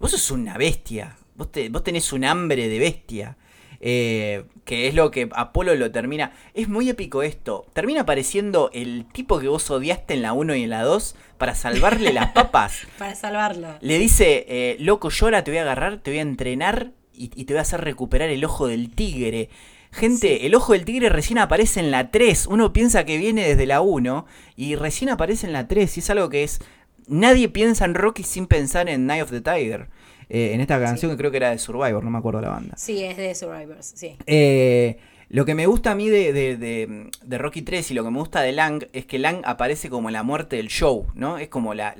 Vos sos una bestia. Vos, vos tenés un hambre de bestia. Eh, que es lo que Apolo lo termina. Es muy épico esto. Termina apareciendo el tipo que vos odiaste en la 1 y en la 2 para salvarle las papas. para salvarlo. Le dice, eh, loco, llora, te voy a agarrar, te voy a entrenar y, te voy a hacer recuperar el ojo del tigre. Gente, el ojo del tigre recién aparece en la 3. Uno piensa que viene desde la 1 y recién aparece en la 3. Y es algo que es... Nadie piensa en Rocky sin pensar en Night of the Tiger. En esta canción que creo que era de Survivor, no me acuerdo la banda. Sí, es de Survivors, sí. lo que me gusta a mí de, de, Rocky 3 y lo que me gusta de Lang es que Lang aparece como la muerte del show, ¿no? Es como la,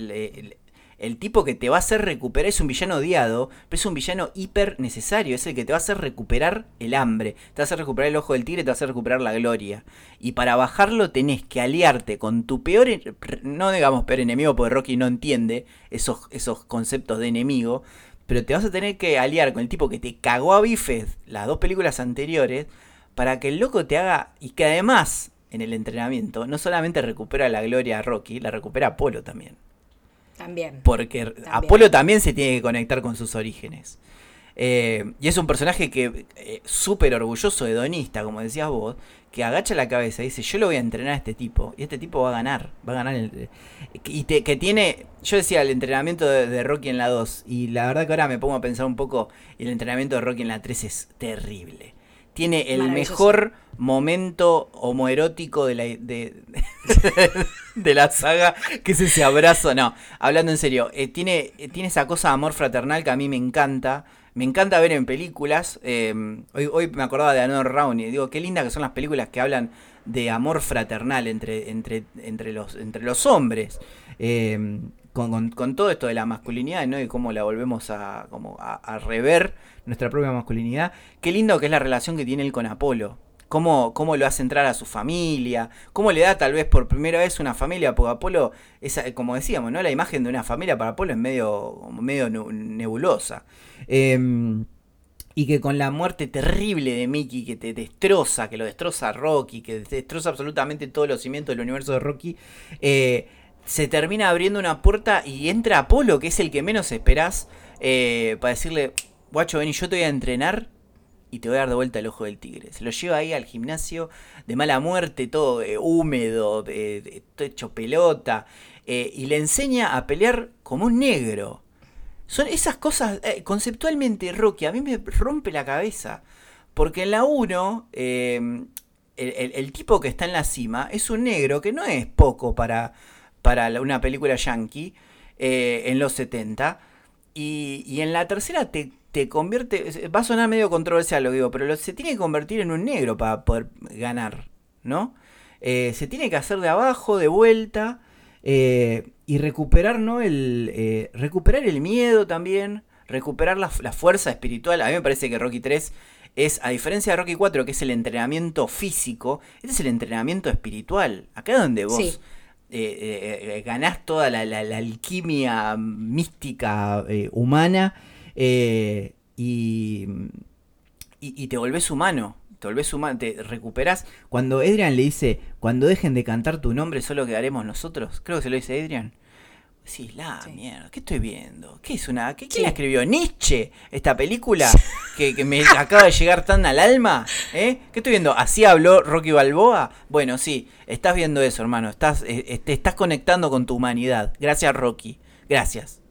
el tipo que te va a hacer recuperar, es un villano odiado, pero es un villano hiper necesario, es el que te va a hacer recuperar el hambre, te va a hacer recuperar el ojo del tigre, te va a hacer recuperar la gloria. Y para bajarlo tenés que aliarte con tu peor, no digamos peor enemigo, porque Rocky no entiende esos, esos conceptos de enemigo, pero te vas a tener que aliar con el tipo que te cagó a bifes las dos películas anteriores, para que el loco te haga, y que además en el entrenamiento no solamente recupera la gloria a Rocky, la recupera Apolo también. También. Porque Apolo también se tiene que conectar con sus orígenes. Eh, y es un personaje que eh, súper orgulloso, hedonista, como decías vos, que agacha la cabeza y dice, yo lo voy a entrenar a este tipo, y este tipo va a ganar, va a ganar el... Y que tiene, yo decía el entrenamiento de, Rocky en la 2, y la verdad que ahora me pongo a pensar un poco, el entrenamiento de Rocky en la 3 es terrible tiene el mejor momento homoerótico de la, de, de, la saga, que es ese abrazo. No, hablando en serio, eh, tiene, eh, tiene esa cosa de amor fraternal que a mí me encanta. Me encanta ver en películas. Em, hoy, me acordaba de Another Round y digo, qué linda que son las películas que hablan de amor fraternal entre, entre, entre, los, entre los hombres. Em, con, con, todo esto de la masculinidad ¿no? y cómo la volvemos a, como a, rever nuestra propia masculinidad. Qué lindo que es la relación que tiene él con Apolo. Cómo, cómo, lo hace entrar a su familia, cómo le da tal vez por primera vez una familia, porque Apolo, es, como decíamos, ¿no? la imagen de una familia para Apolo es medio, medio nebulosa. Em, y que con la muerte terrible de Mickey, que te destroza, que lo destroza Rocky, que destroza absolutamente todos los cimientos del universo de Rocky, eh, se termina abriendo una puerta y entra Apolo, que es el que menos esperás, eh, para decirle, guacho, ven y yo te voy a entrenar y te voy a dar de vuelta el ojo del tigre. Se lo lleva ahí al gimnasio de mala muerte, todo eh, húmedo, todo hecho pelota, eh, y le enseña a pelear como un negro. Son esas cosas, conceptualmente, Rocky, a mí me rompe la cabeza. Porque en la 1, el, el tipo que está en la cima es un negro que no es poco para para una película yankee eh, en los 70. Y, en la tercera te, te, convierte, va a sonar medio controversial lo digo, pero se tiene que convertir en un negro para poder ganar, ¿no? Eh, se tiene que hacer de abajo, de vuelta, eh, y recuperar, ¿no? El, recuperar el miedo también, recuperar la, fuerza espiritual. A mí me parece que Rocky 3 es, a diferencia de Rocky 4, que es el entrenamiento físico, este es el entrenamiento espiritual. Acá es donde vos... Eh, eh, eh, ganás toda la, alquimia mística humana y, y, te volvés humano. Te volvés humano, te recuperás. Cuando Adrian le dice, cuando dejen de cantar tu nombre solo quedaremos nosotros, creo que se lo dice Adrian. Sí, la mierda, ¿qué estoy viendo? ¿Qué es una.? ¿qué, ¿Quién la escribió? ¿Nietzsche? ¿Esta película que, me acaba de llegar tan al alma? ¿Eh? ¿Qué estoy viendo? ¿Así habló Rocky Balboa? Bueno, sí, estás viendo eso, hermano. Estás, eh, te estás conectando con tu humanidad. Gracias, Rocky. Gracias.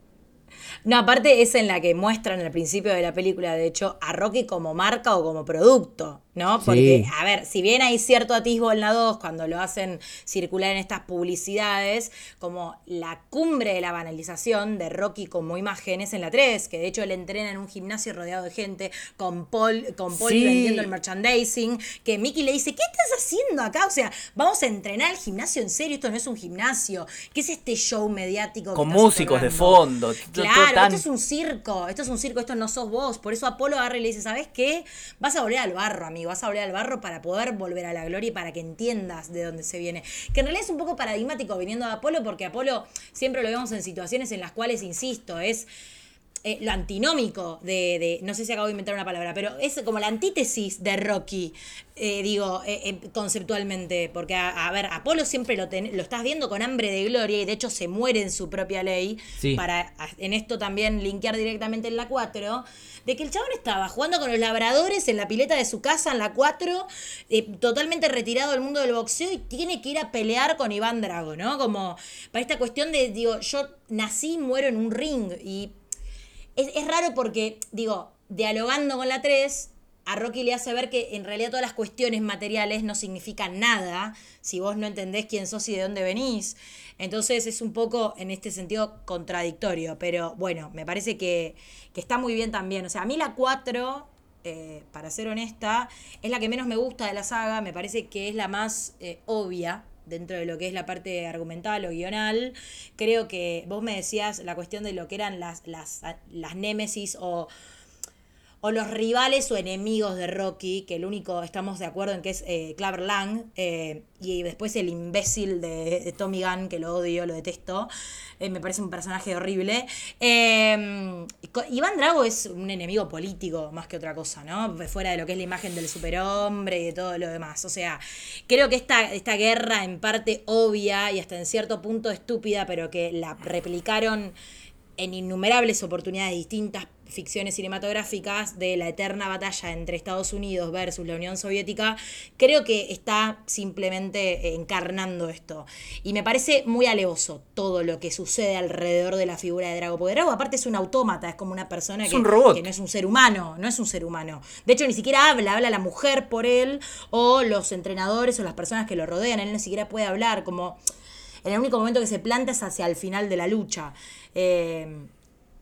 No, aparte es en la que muestran al principio de la película, de hecho, a Rocky como marca o como producto. ¿No? Porque, a ver, si bien hay cierto atisbo en la 2 cuando lo hacen circular en estas publicidades, como la cumbre de la banalización de Rocky como imágenes en la 3, que de hecho él entrena en un gimnasio rodeado de gente con Paul, con Paul vendiendo el merchandising, que Mickey le dice, ¿qué estás haciendo acá? O sea, vamos a entrenar el gimnasio en serio, esto no es un gimnasio, ¿qué es este show mediático? Con músicos de fondo. Claro, esto es un circo, esto es un circo, esto no sos vos. Por eso Apolo agarra y le dice, ¿sabes qué? Vas a volver al barro, amigo vas a volver al barro para poder volver a la gloria y para que entiendas de dónde se viene. Que en realidad es un poco paradigmático viniendo de Apolo, porque Apolo siempre lo vemos en situaciones en las cuales, insisto, es eh, lo antinómico de, no sé si acabo de inventar una palabra, pero es como la antítesis de Rocky, eh, digo, eh, conceptualmente, porque a, ver, Apolo siempre lo, lo estás viendo con hambre de gloria y de hecho se muere en su propia ley, para en esto también linkear directamente en la 4, de que el chabón estaba jugando con los labradores en la pileta de su casa, en la 4, totalmente retirado del mundo del boxeo y tiene que ir a pelear con Iván Drago, ¿no? Como para esta cuestión de, digo, yo nací, muero en un ring y es, raro porque, digo, dialogando con la 3, a Rocky le hace ver que en realidad todas las cuestiones materiales no significan nada si vos no entendés quién sos y de dónde venís. Entonces es un poco en este sentido contradictorio, pero bueno, me parece que, está muy bien también. O sea, a mí la 4, eh, para ser honesta, es la que menos me gusta de la saga, me parece que es la más eh, obvia dentro de lo que es la parte argumental o guional. Creo que vos me decías la cuestión de lo que eran las, las, las némesis o o los rivales o enemigos de Rocky, que el único estamos de acuerdo en que es eh, Claver Lang, eh, y después el imbécil de, Tommy Gunn, que lo odio, lo detesto, eh, me parece un personaje horrible. Iván Drago es un enemigo político más que otra cosa, ¿no? Fuera de lo que es la imagen del superhombre y de todo lo demás. O sea, creo que esta, esta guerra en parte obvia y hasta en cierto punto estúpida, pero que la replicaron en innumerables oportunidades distintas ficciones cinematográficas de la eterna batalla entre Estados Unidos versus la Unión Soviética, creo que está simplemente encarnando esto. Y me parece muy alevoso todo lo que sucede alrededor de la figura de Drago. Porque Drago aparte es un autómata, es como una persona que, que no es un ser humano, no es un ser humano. De hecho, ni siquiera habla, habla la mujer por él o los entrenadores o las personas que lo rodean. Él ni siquiera puede hablar, como en el único momento que se planta es hacia el final de la lucha. Eh,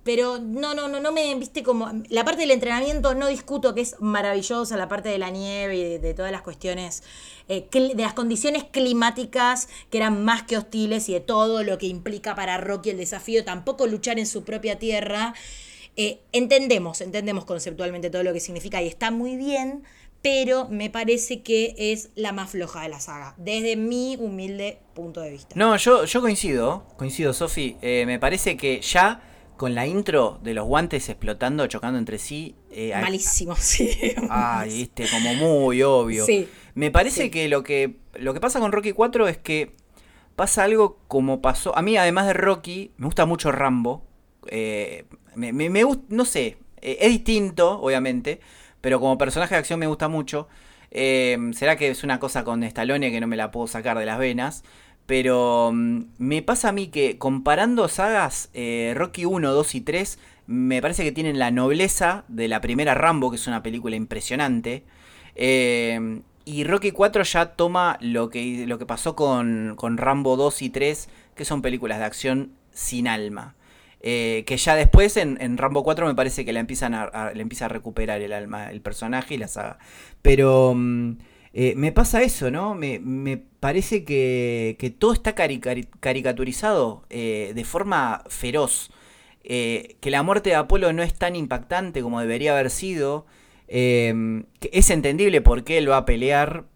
pero no, no, no, no me, viste como, la parte del entrenamiento no discuto que es maravillosa, la parte de la nieve y de, todas las cuestiones, eh, de las condiciones climáticas que eran más que hostiles y de todo lo que implica para Rocky el desafío, tampoco luchar en su propia tierra. Eh, entendemos, entendemos conceptualmente todo lo que significa y está muy bien, pero me parece que es la más floja de la saga, desde mi humilde punto de vista. No, yo, yo coincido, coincido, Sofi. Eh, me parece que ya con la intro de los guantes explotando, chocando entre sí. Eh, Malísimo, sí. Ay, este, como muy obvio. Sí. Me parece que lo que lo que pasa con Rocky 4 es que pasa algo como pasó. A mí, además de Rocky, me gusta mucho Rambo. Eh, me, me, gusta, no sé, es distinto, obviamente, pero como personaje de acción me gusta mucho. Será que es una cosa con Stallone que no me la puedo sacar de las venas. Pero mm, me pasa a mí que comparando sagas, eh, Rocky 1, 2 y 3, me parece que tienen la nobleza de la primera Rambo, que es una película impresionante. Eh, y Rocky 4 ya toma lo que, lo que pasó con, con, Rambo 2 y 3, que son películas de acción sin alma. Eh, que ya después en, Rambo 4 me parece que le, empiezan a, le empieza a recuperar el alma, el personaje y la saga. Pero... Mm, eh, me pasa eso, ¿no? Me, parece que, todo está caricaturizado eh, de forma feroz. Que la muerte de Apolo no es tan impactante como debería haber sido. es entendible por qué él va a pelear,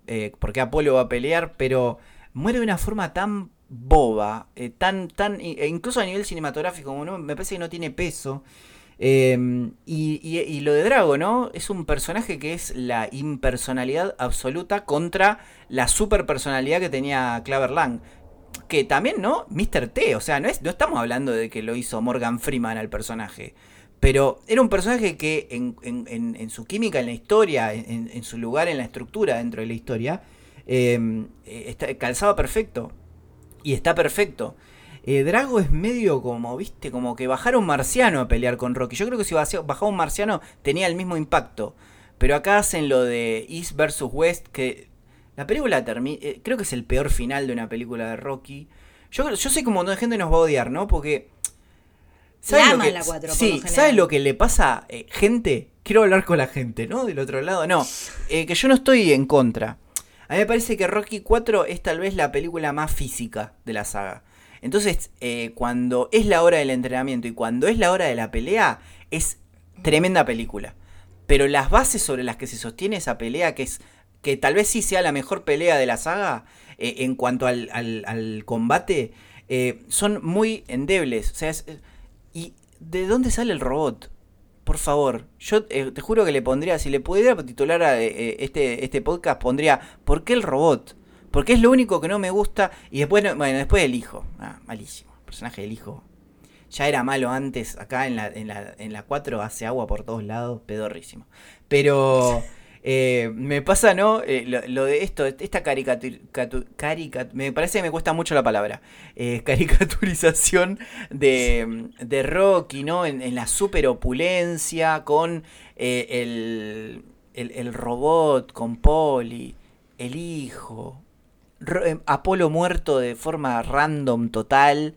por qué Apolo va a pelear, pero muere de una forma tan boba, tan, tan, e incluso a nivel cinematográfico, me parece que no tiene peso. Em, y, lo de Drago, ¿no? Es un personaje que es la impersonalidad absoluta contra la superpersonalidad que tenía Claver Lang. Que también, ¿no? Mr. T, o sea, no, es, no estamos hablando de que lo hizo Morgan Freeman al personaje. Pero era un personaje que en, su química, en la historia, en, su lugar en la estructura dentro de la historia, em, eh, calzaba perfecto. Y está perfecto. Eh, Drago es medio como, viste, como que bajar un marciano a pelear con Rocky. Yo creo que si bajaba un marciano tenía el mismo impacto. Pero acá hacen lo de East vs West, que la película termina, eh, creo que es el peor final de una película de Rocky. Yo, yo sé que un montón de gente nos va a odiar, ¿no? Porque... ¿Sabes lo que, la 4, sí, ¿sabes lo que le pasa? Eh, gente, quiero hablar con la gente, ¿no? Del otro lado, no. que yo no estoy en contra. A mí me parece que Rocky 4 es tal vez la película más física de la saga. Entonces, eh, cuando es la hora del entrenamiento y cuando es la hora de la pelea, es tremenda película. Pero las bases sobre las que se sostiene esa pelea, que es que tal vez sí sea la mejor pelea de la saga eh, en cuanto al, combate, eh, son muy endebles. O sea, ¿y de dónde sale el robot? Por favor, yo te juro que le pondría, si le pudiera titular a este, este podcast, pondría ¿Por qué el robot? Porque es lo único que no me gusta. Y después, bueno, después el hijo. Ah, malísimo. El personaje del hijo. Ya era malo antes. Acá en la, en la, en la 4 hace agua por todos lados. Pedorrísimo. Pero. Eh, me pasa, ¿no? Eh, lo, de esto, esta caricatura, me parece que me cuesta mucho la palabra, eh, caricaturización de, de Rocky, ¿no? En, en la super opulencia, con el, el, robot con Polly, el hijo, eh, Apolo muerto de forma random total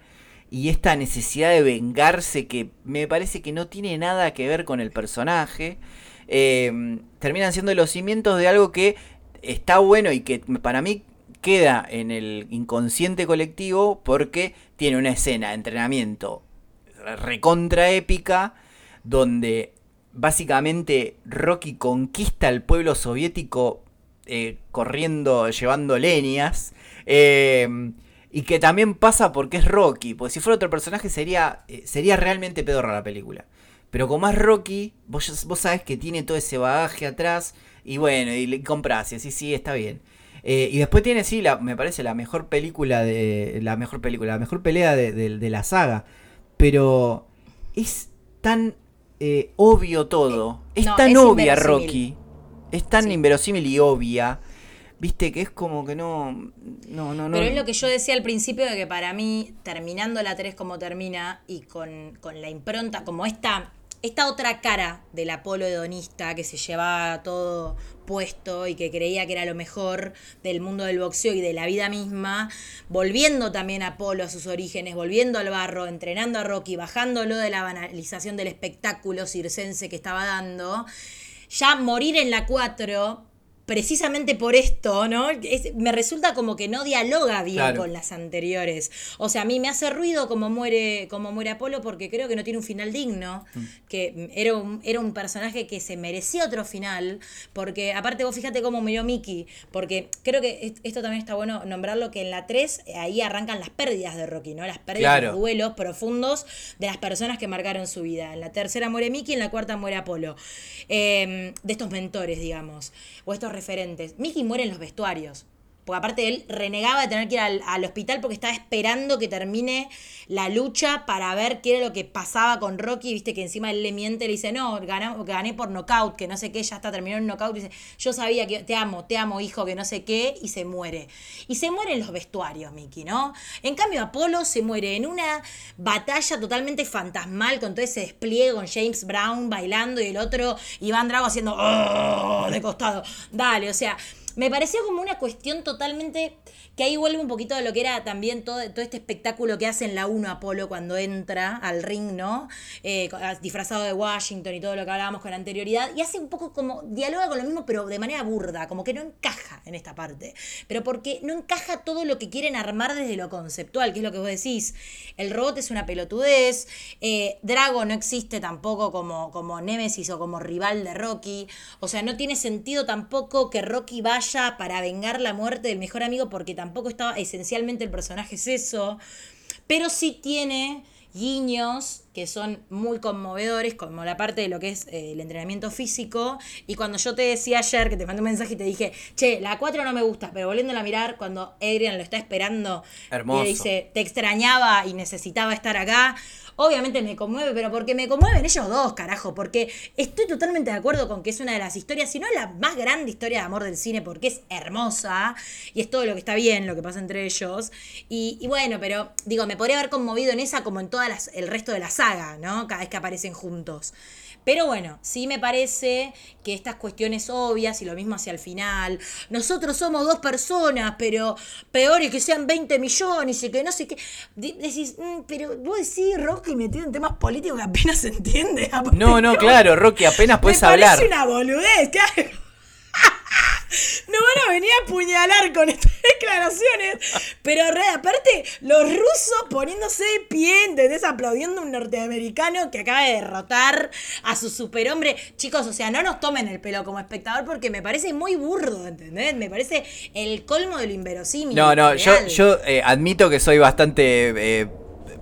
y esta necesidad de vengarse que me parece que no tiene nada que ver con el personaje, eh, terminan siendo los cimientos de algo que está bueno y que para mí queda en el inconsciente colectivo porque tiene una escena de entrenamiento recontra épica donde básicamente Rocky conquista al pueblo soviético eh, corriendo, llevando leñas. Eh, y que también pasa porque es Rocky. Porque si fuera otro personaje sería, eh, sería realmente pedorra la película. Pero como es Rocky, vos, vos sabés que tiene todo ese bagaje atrás. Y bueno, y le compras y así sí, está bien. y después tiene, sí, la, me parece la mejor película de. La mejor película, la mejor pelea de la saga. Pero es tan eh, obvio todo. Es tan obvia Rocky. Es tan inverosímil y obvia. Viste que es como que no. No, no, Pero es lo que yo decía al principio de que para mí, terminando la 3 como termina y con, con la impronta, como esta esta otra cara del Apolo hedonista que se llevaba todo puesto y que creía que era lo mejor del mundo del boxeo y de la vida misma, volviendo también a Apolo a sus orígenes, volviendo al barro, entrenando a Rocky, bajándolo de la banalización del espectáculo circense que estaba dando, ya morir en la 4 precisamente por esto, ¿no? me resulta como que no dialoga bien con las anteriores. O sea, a mí me hace ruido como muere, como muere Apolo porque creo que no tiene un final digno, mm. que era un, era un personaje que se merecía otro final, porque aparte vos fíjate cómo murió Mickey, porque creo que esto también está bueno nombrarlo, que en la 3 ahí arrancan las pérdidas de Rocky, ¿no? Las pérdidas, los duelos profundos de las personas que marcaron su vida. En la tercera muere Mickey, en la cuarta muere Apolo. Em, de estos mentores, digamos, o estos referentes. Mickey muere en los vestuarios. Porque aparte él renegaba de tener que ir al, hospital porque estaba esperando que termine la lucha para ver qué era lo que pasaba con Rocky. Viste que encima él le miente, le dice, no, gané, gané por knockout, que no sé qué, ya está, terminó en knockout. Dice, yo sabía que te amo, te amo, hijo, que no sé qué, y se muere. Y se muere en los vestuarios, Mickey, ¿no? En cambio, Apolo se muere en una batalla totalmente fantasmal con todo ese despliegue con James Brown bailando y el otro Iván Drago haciendo oh", de costado. Dale, o sea me pareció como una cuestión totalmente que ahí vuelve un poquito de lo que era también todo, todo este espectáculo que hace en la 1 Apolo cuando entra al ring, ¿no? Eh, disfrazado de Washington y todo lo que hablábamos con anterioridad. Y hace un poco como, dialoga con lo mismo, pero de manera burda, como que no encaja en esta parte. Pero porque no encaja todo lo que quieren armar desde lo conceptual, que es lo que vos decís. El robot es una pelotudez, eh, Drago no existe tampoco como, como Némesis o como rival de Rocky. O sea, no tiene sentido tampoco que Rocky vaya para vengar la muerte del mejor amigo porque tampoco estaba, esencialmente el personaje es eso, pero sí tiene guiños que son muy conmovedores, como la parte de lo que es eh, el entrenamiento físico. Y cuando yo te decía ayer, que te mandé un mensaje y te dije, che, la 4 no me gusta, pero volviéndola a mirar, cuando Adrian lo está esperando y le dice, te extrañaba y necesitaba estar acá, Obviamente me conmueve, pero porque me conmueven ellos dos, carajo, porque estoy totalmente de acuerdo con que es una de las historias, si no la más grande historia de amor del cine, porque es hermosa y es todo lo que está bien, lo que pasa entre ellos. Y, bueno, pero digo, me podría haber conmovido en esa como en todo el resto de la saga, ¿no? Cada vez que aparecen juntos. Pero bueno, sí me parece que estas cuestiones obvias y lo mismo hacia el final, nosotros somos dos personas, pero peor es que sean 20 millones y que no sé qué. Decís, mm, pero vos decís, Rocky metido en temas políticos que apenas se entiende. No, no, claro, Rocky, apenas puedes hablar. Es una boludez, claro. No van a venir a apuñalar con estas declaraciones. Pero aparte, los rusos poniéndose de pie, ¿entendés? Aplaudiendo a un norteamericano que acaba de derrotar a su superhombre. Chicos, o sea, no nos tomen el pelo como espectador porque me parece muy burdo, ¿entendés? Me parece el colmo de lo inverosímil. No, no, yo, yo eh, admito que soy bastante. Eh,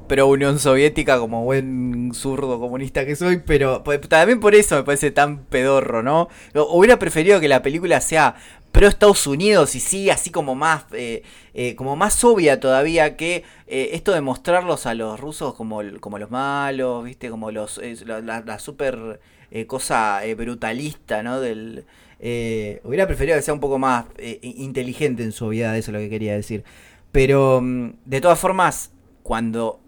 pro Unión Soviética como buen zurdo comunista que soy, pero pues, también por eso me parece tan pedorro, ¿no? Hubiera preferido que la película sea pro Estados Unidos y sí, así como más, eh, eh, como más obvia todavía que eh, esto de mostrarlos a los rusos como, como los malos, ¿viste? Como los, la, la, super cosa brutalista, ¿no? Del, hubiera preferido que sea un poco más inteligente en su obviedad, eso es lo que quería decir. Pero mm, de todas formas, cuando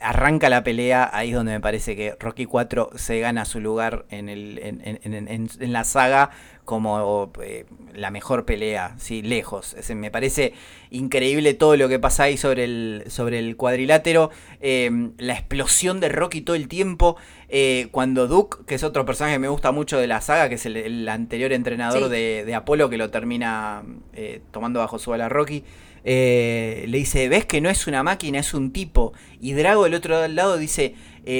arranca la pelea, ahí es donde me parece que Rocky 4 se gana su lugar en, el, en, en, en, la saga como eh, la mejor pelea, sí, lejos. me parece increíble todo lo que pasa ahí sobre el, sobre el cuadrilátero. Em, la explosión de Rocky todo el tiempo. Eh, cuando Duke, que es otro personaje que me gusta mucho de la saga, que es el, anterior entrenador de, de, Apolo, que lo termina eh, tomando bajo su ala Rocky. Le dice, ves que no es una máquina, es un tipo. Y Drago del otro lado dice,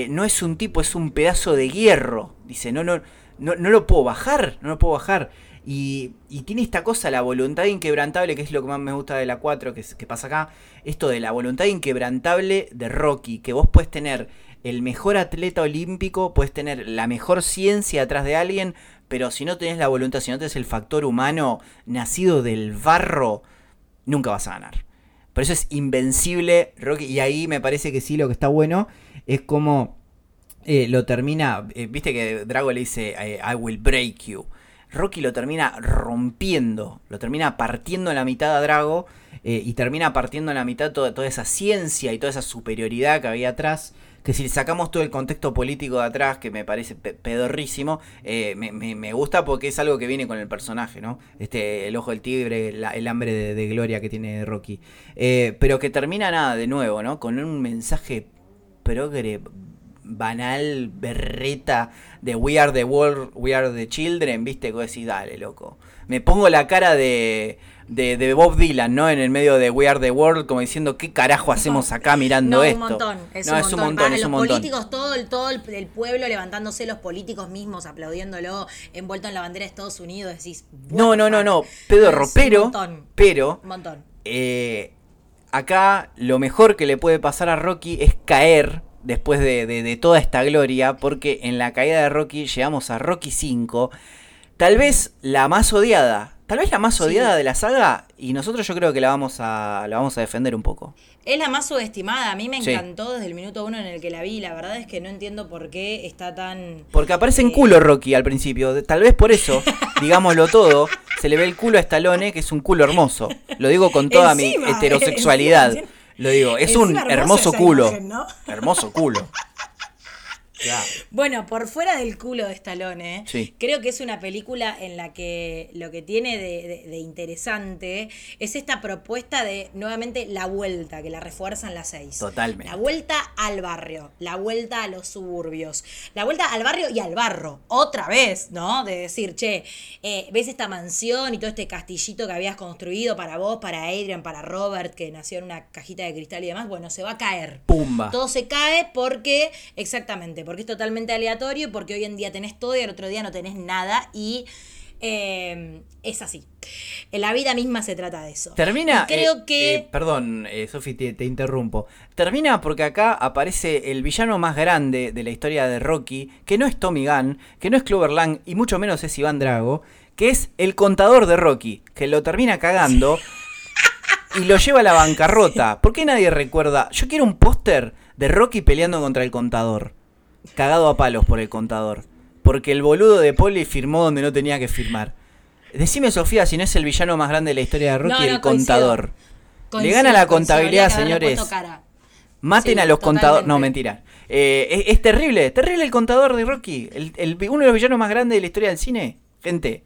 no es un tipo, es un pedazo de hierro. Dice, no, no, no, no lo puedo bajar, no lo puedo bajar. Y, tiene esta cosa, la voluntad inquebrantable, que es lo que más me gusta de la 4, que, que pasa acá. Esto de la voluntad inquebrantable de Rocky, que vos puedes tener el mejor atleta olímpico, puedes tener la mejor ciencia atrás de alguien, pero si no tenés la voluntad, si no tenés el factor humano nacido del barro, nunca vas a ganar. Por eso es invencible Rocky. Y ahí me parece que sí, lo que está bueno es como eh, lo termina. Eh, viste que Drago le dice: I will break you. Rocky lo termina rompiendo, lo termina partiendo en la mitad a Drago eh, y termina partiendo en la mitad toda, toda esa ciencia y toda esa superioridad que había atrás que si sacamos todo el contexto político de atrás, que me parece pedorrísimo, eh, me, gusta porque es algo que viene con el personaje, ¿no? Este, el ojo del tigre, el hambre de, gloria que tiene Rocky. Eh, pero que termina nada, de nuevo, ¿no? Con un mensaje progre banal, berreta de We Are the World, We Are the Children, viste, que decís, dale, loco. Me pongo la cara de, de, Bob Dylan, ¿no? En el medio de We Are the World, como diciendo, ¿qué carajo hacemos acá mirando esto? Un montón, es no, un es un montón. es un los políticos, todo, el, todo el, pueblo levantándose, los políticos mismos aplaudiéndolo, envuelto en la bandera de Estados Unidos, decís. No, no, no, no, pedorro, pero. Pero. Un montón. Eh, acá lo mejor que le puede pasar a Rocky es caer después de, toda esta gloria, porque en la caída de Rocky llegamos a Rocky 5, tal vez la más odiada, tal vez la más odiada de la saga, y nosotros yo creo que la vamos a, la vamos a defender un poco. Es la más subestimada, a mí me encantó desde el minuto uno en el que la vi, la verdad es que no entiendo por qué está tan... Porque aparece en eh, culo Rocky al principio, tal vez por eso, digámoslo todo, se le ve el culo a Stallone, que es un culo hermoso, lo digo con toda mi heterosexualidad. Lo digo, es, un hermoso culo. Hermoso culo. Bueno, por fuera del culo de Stallone, creo que es una película en la que lo que tiene de, interesante es esta propuesta de nuevamente la vuelta, que la refuerzan las seis. Totalmente. La vuelta al barrio, la vuelta a los suburbios, la vuelta al barrio y al barro, otra vez, ¿no? De decir, che, eh, ves esta mansión y todo este castillito que habías construido para vos, para Adrian, para Robert, que nació en una cajita de cristal y demás, bueno, se va a caer. Pumba. Todo se cae porque, exactamente, porque es totalmente aleatorio, porque hoy en día tenés todo y al otro día no tenés nada y eh, es así. En la vida misma se trata de eso. Termina. creo eh, que. Eh, perdón, Sofi, te, interrumpo. Termina porque acá aparece el villano más grande de la historia de Rocky, que no es Tommy Gunn, que no es Clover Lang y mucho menos es Iván Drago, que es el contador de Rocky, que lo termina cagando y lo lleva a la bancarrota. ¿Por qué nadie recuerda? Yo quiero un póster de Rocky peleando contra el contador cagado a palos por el contador. Porque el boludo de Poli firmó donde no tenía que firmar. Decime, Sofía, si no es el villano más grande de la historia de Rocky, el contador. Le gana la contabilidad, señores. Maten a los contadores. No, mentira. Eh, es, terrible, terrible el contador de Rocky. El, uno de los villanos más grandes de la historia del cine. Gente,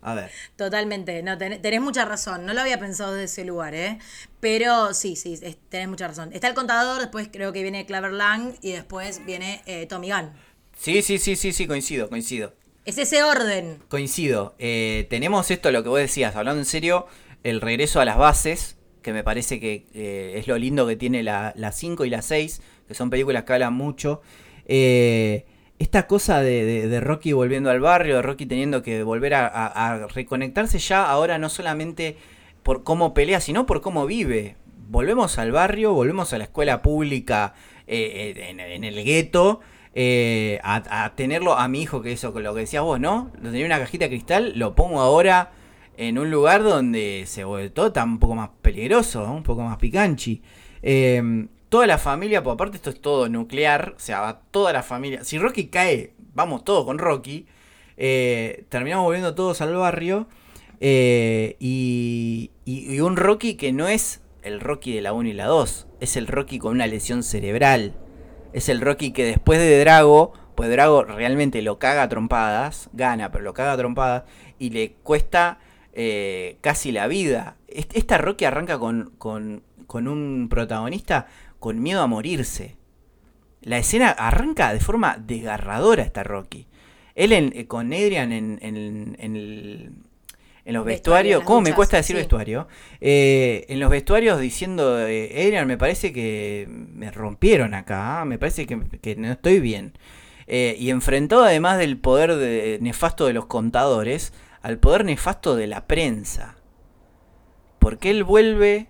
a ver. Totalmente, no, tenés mucha razón. No lo había pensado desde ese lugar, ¿eh? Pero sí, sí, tenés mucha razón. Está el contador, después creo que viene Claver Lang y después viene eh, Tommy Gunn. Sí, sí, sí, sí, sí, coincido, coincido. Es ese orden. Coincido. Eh, tenemos esto, lo que vos decías, hablando en serio, el regreso a las bases, que me parece que eh, es lo lindo que tiene la 5 y la 6, que son películas que hablan mucho. Eh esta cosa de, Rocky volviendo al barrio, de Rocky teniendo que volver a, reconectarse ya ahora no solamente por cómo pelea, sino por cómo vive. Volvemos al barrio, volvemos a la escuela pública eh, eh, en, el gueto, eh, a, tenerlo a mi hijo, que eso, lo que decías vos, ¿no? Lo tenía una cajita de cristal, lo pongo ahora en un lugar donde se vuelve todo tan un poco más peligroso, un poco más picanchi toda la familia, por aparte esto es todo nuclear, o sea, va toda la familia. Si Rocky cae, vamos todos con Rocky. Eh, terminamos volviendo todos al barrio. Eh, y, y, un Rocky que no es el Rocky de la 1 y la 2, es el Rocky con una lesión cerebral. Es el Rocky que después de Drago, pues Drago realmente lo caga a trompadas, gana, pero lo caga a trompadas. y le cuesta eh, casi la vida. Esta Rocky arranca con, con, con un protagonista con miedo a morirse. La escena arranca de forma desgarradora esta Rocky. Él eh, con Adrian en, en, en, los vestuarios, ¿cómo me cuesta decir vestuario? Eh, en los vestuarios diciendo, eh, Adrian, me parece que me rompieron acá, ¿ah? me parece que, no estoy bien. y enfrentó además del poder nefasto de los contadores, al poder nefasto de la prensa. Porque él vuelve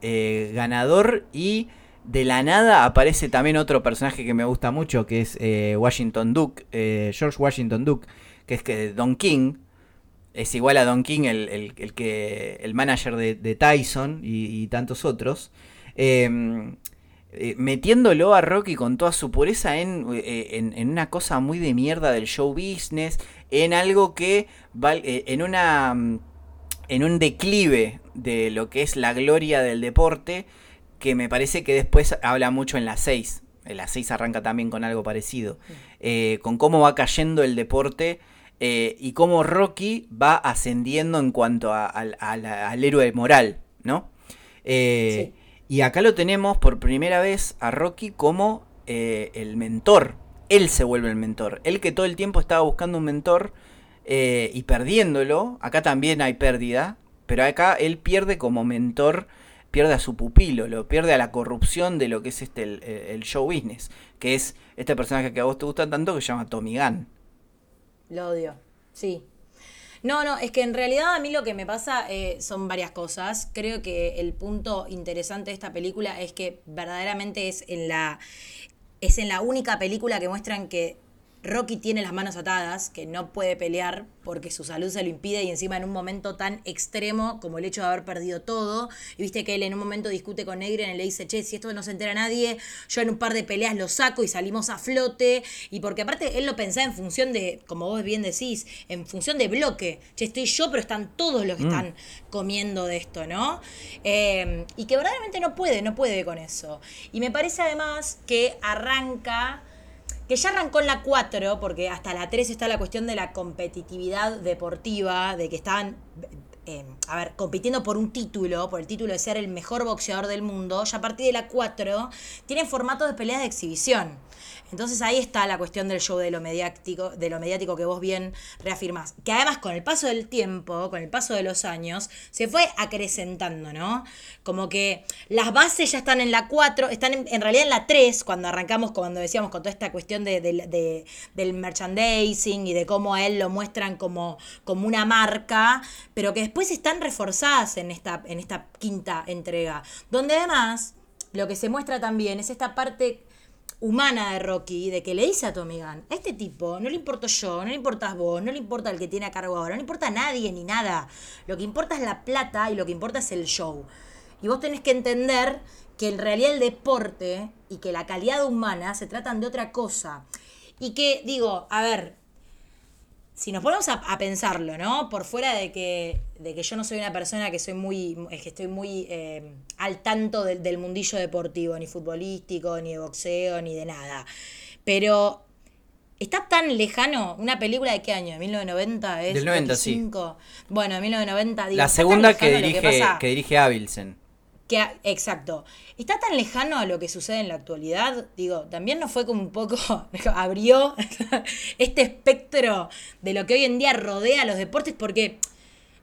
ganador y de la nada aparece también otro personaje que me gusta mucho, que es eh, Washington Duke, eh, George Washington Duke, que es que Don King. Es igual a Don King, el, que, el manager de, Tyson y, tantos otros. Em, eh, metiéndolo a Rocky con toda su pureza en, en, una cosa muy de mierda del show business, en algo que en una en un declive de lo que es la gloria del deporte que me parece que después habla mucho en la 6. En la 6 arranca también con algo parecido. Eh, con cómo va cayendo el deporte eh, y cómo Rocky va ascendiendo en cuanto al héroe moral, ¿no? Eh, y acá lo tenemos por primera vez a Rocky como el mentor. Él se vuelve el mentor. Él que todo el tiempo estaba buscando un mentor y perdiéndolo. Acá también hay pérdida. Pero acá él pierde como mentor pierde a su pupilo, lo pierde a la corrupción de lo que es este el, show business, que es este personaje que a vos te gusta tanto que se llama Tommy Gunn. Lo odio, sí. No, no, es que en realidad a mí lo que me pasa eh, son varias cosas. Creo que el punto interesante de esta película es que verdaderamente es en la es en la única película que muestran que Rocky tiene las manos atadas, que no puede pelear porque su salud se lo impide y encima en un momento tan extremo como el hecho de haber perdido todo. Y viste que él en un momento discute con Negren y le dice, che, si esto no se entera nadie, yo en un par de peleas lo saco y salimos a flote. Y porque aparte él lo pensaba en función de, como vos bien decís, en función de bloque. Che, estoy yo, pero están todos los que mm. están comiendo de esto, ¿no? Eh, y que verdaderamente no puede, no puede con eso. Y me parece además que arranca que ya arrancó en la 4, porque hasta la 3 está la cuestión de la competitividad deportiva, de que estaban, eh, a ver, compitiendo por un título, por el título de ser el mejor boxeador del mundo, ya a partir de la 4 tienen formatos de peleas de exhibición. Entonces ahí está la cuestión del show de lo mediático, de lo mediático que vos bien reafirmás. Que además con el paso del tiempo, con el paso de los años, se fue acrecentando, ¿no? Como que las bases ya están en la 4, están en, realidad en la 3, cuando arrancamos, cuando decíamos con toda esta cuestión de, del merchandising y de cómo a él lo muestran como, como una marca, pero que después están reforzadas en esta, en esta quinta entrega. Donde además lo que se muestra también es esta parte humana de Rocky, de que le dice a Tommy Gunn, a este tipo no le importo yo, no le importas vos, no le importa el que tiene a cargo ahora, no le importa a nadie ni nada. Lo que importa es la plata y lo que importa es el show. Y vos tenés que entender que en realidad el deporte y que la calidad humana se tratan de otra cosa. Y que, digo, a ver, si nos ponemos a, pensarlo, ¿no? Por fuera de que, de que yo no soy una persona que soy muy, que estoy muy eh, al tanto del, mundillo deportivo, ni futbolístico, ni de boxeo, ni de nada. Pero está tan lejano, una película de qué año, ¿De 1990, es del 90, sí. Bueno, de 1990 La segunda que dirige, que dirige Avilsen exacto. Está tan lejano a lo que sucede en la actualidad, digo, también nos fue como un poco, abrió este espectro de lo que hoy en día rodea a los deportes, porque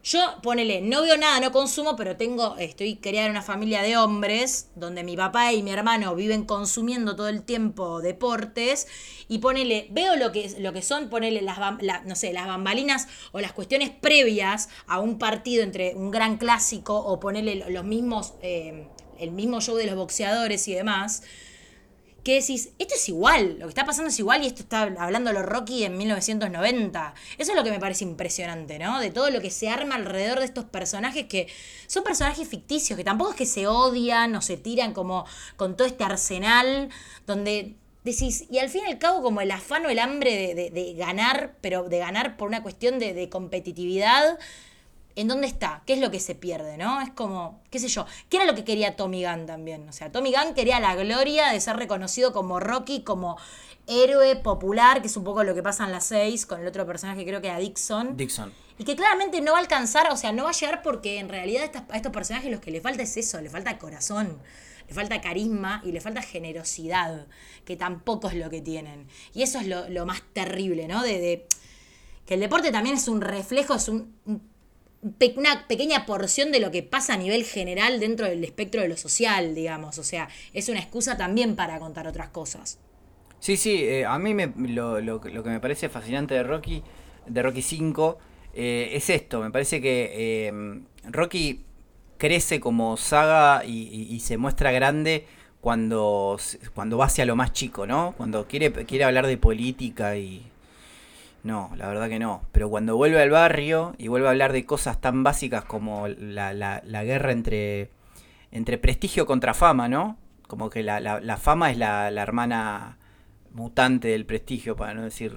yo, ponele, no veo nada, no consumo, pero tengo, estoy criada en una familia de hombres, donde mi papá y mi hermano viven consumiendo todo el tiempo deportes, y ponele, veo lo que, lo que son, ponele las, no sé, las bambalinas o las cuestiones previas a un partido entre un gran clásico o ponele los mismos, eh, el mismo show de los boxeadores y demás que decís, esto es igual, lo que está pasando es igual y esto está hablando lo Rocky en 1990. Eso es lo que me parece impresionante, ¿no? De todo lo que se arma alrededor de estos personajes que son personajes ficticios, que tampoco es que se odian o se tiran como con todo este arsenal, donde decís, y al fin y al cabo como el afán o el hambre de, ganar, pero de ganar por una cuestión de, de competitividad ¿en dónde está? ¿Qué es lo que se pierde, no? Es como, qué sé yo, ¿qué era lo que quería Tommy Gunn también? O sea, Tommy Gunn quería la gloria de ser reconocido como Rocky, como héroe popular, que es un poco lo que pasa en las seis con el otro personaje, creo que era Dixon. Dixon. Y que claramente no va a alcanzar, o sea, no va a llegar porque en realidad a estos personajes lo que le falta es eso, le falta corazón, le falta carisma y le falta generosidad, que tampoco es lo que tienen. Y eso es lo, más terrible, ¿no? De, que el deporte también es un reflejo, es un, una pequeña porción de lo que pasa a nivel general dentro del espectro de lo social, digamos. O sea, es una excusa también para contar otras cosas. Sí, sí, eh, a mí me, lo, lo, lo, que me parece fascinante de Rocky, de Rocky 5, eh, es esto. Me parece que eh, Rocky crece como saga y, se muestra grande cuando, cuando va hacia lo más chico, ¿no? Cuando quiere, quiere hablar de política y... No, la verdad que no. Pero cuando vuelve al barrio y vuelve a hablar de cosas tan básicas como la, la, guerra entre, entre prestigio contra fama, ¿no? Como que la, la fama es la, hermana mutante del prestigio, para no decir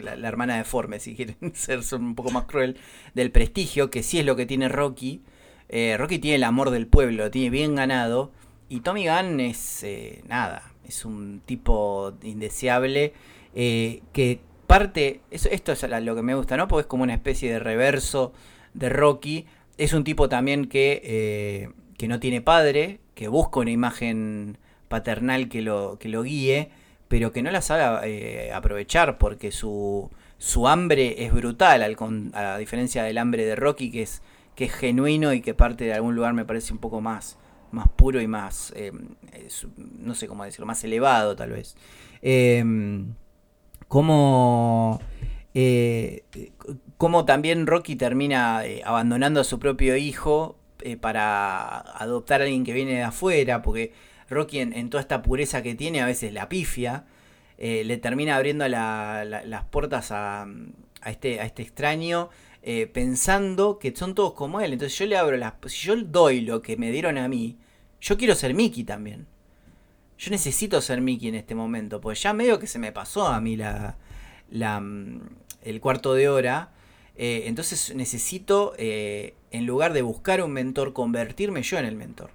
la, hermana deforme, si quieren ser un poco más cruel, del prestigio, que sí es lo que tiene Rocky. Eh, Rocky tiene el amor del pueblo, lo tiene bien ganado. Y Tommy Gunn es eh, nada, es un tipo indeseable eh, que parte, eso, esto es lo que me gusta, ¿no? Porque es como una especie de reverso de Rocky. Es un tipo también que, que no tiene padre, que busca una imagen paternal que lo, que lo guíe pero que no la sabe eh, aprovechar porque su, su hambre es brutal, al, a diferencia del hambre de Rocky, que es, que es genuino y que parte de algún lugar me parece un poco más, más puro y más, eh, no sé cómo decirlo, más elevado tal vez. Em, como, eh, como también Rocky termina abandonando a su propio hijo para adoptar a alguien que viene de afuera, porque Rocky en, toda esta pureza que tiene a veces la pifia, eh, le termina abriendo las puertas a, este, a este extraño. Eh, pensando que son todos como él. Entonces yo le abro las. Si yo doy lo que me dieron a mí, yo quiero ser Mickey también. Yo necesito ser Mickey en este momento. Pues ya medio que se me pasó a mí la, mm, el cuarto de hora. Eh, entonces necesito, en lugar de buscar un mentor, convertirme yo en el mentor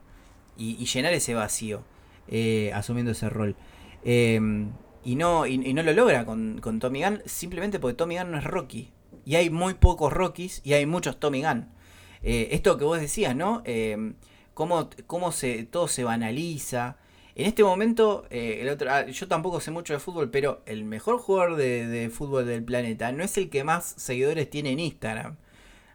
y, llenar ese vacío, eh, asumiendo ese rol. Em, y, no, y, no lo logra con, Tommy Gunn simplemente porque Tommy Gunn no es Rocky. Y hay muy pocos Rockies y hay muchos Tommy Gunn. Eh, esto que vos decías, ¿no? Em, cómo, cómo se, todo se banaliza. En este momento, eh, el otro, ah, yo tampoco sé mucho de fútbol, pero el mejor jugador de, de, fútbol del planeta no es el que más seguidores tiene en Instagram.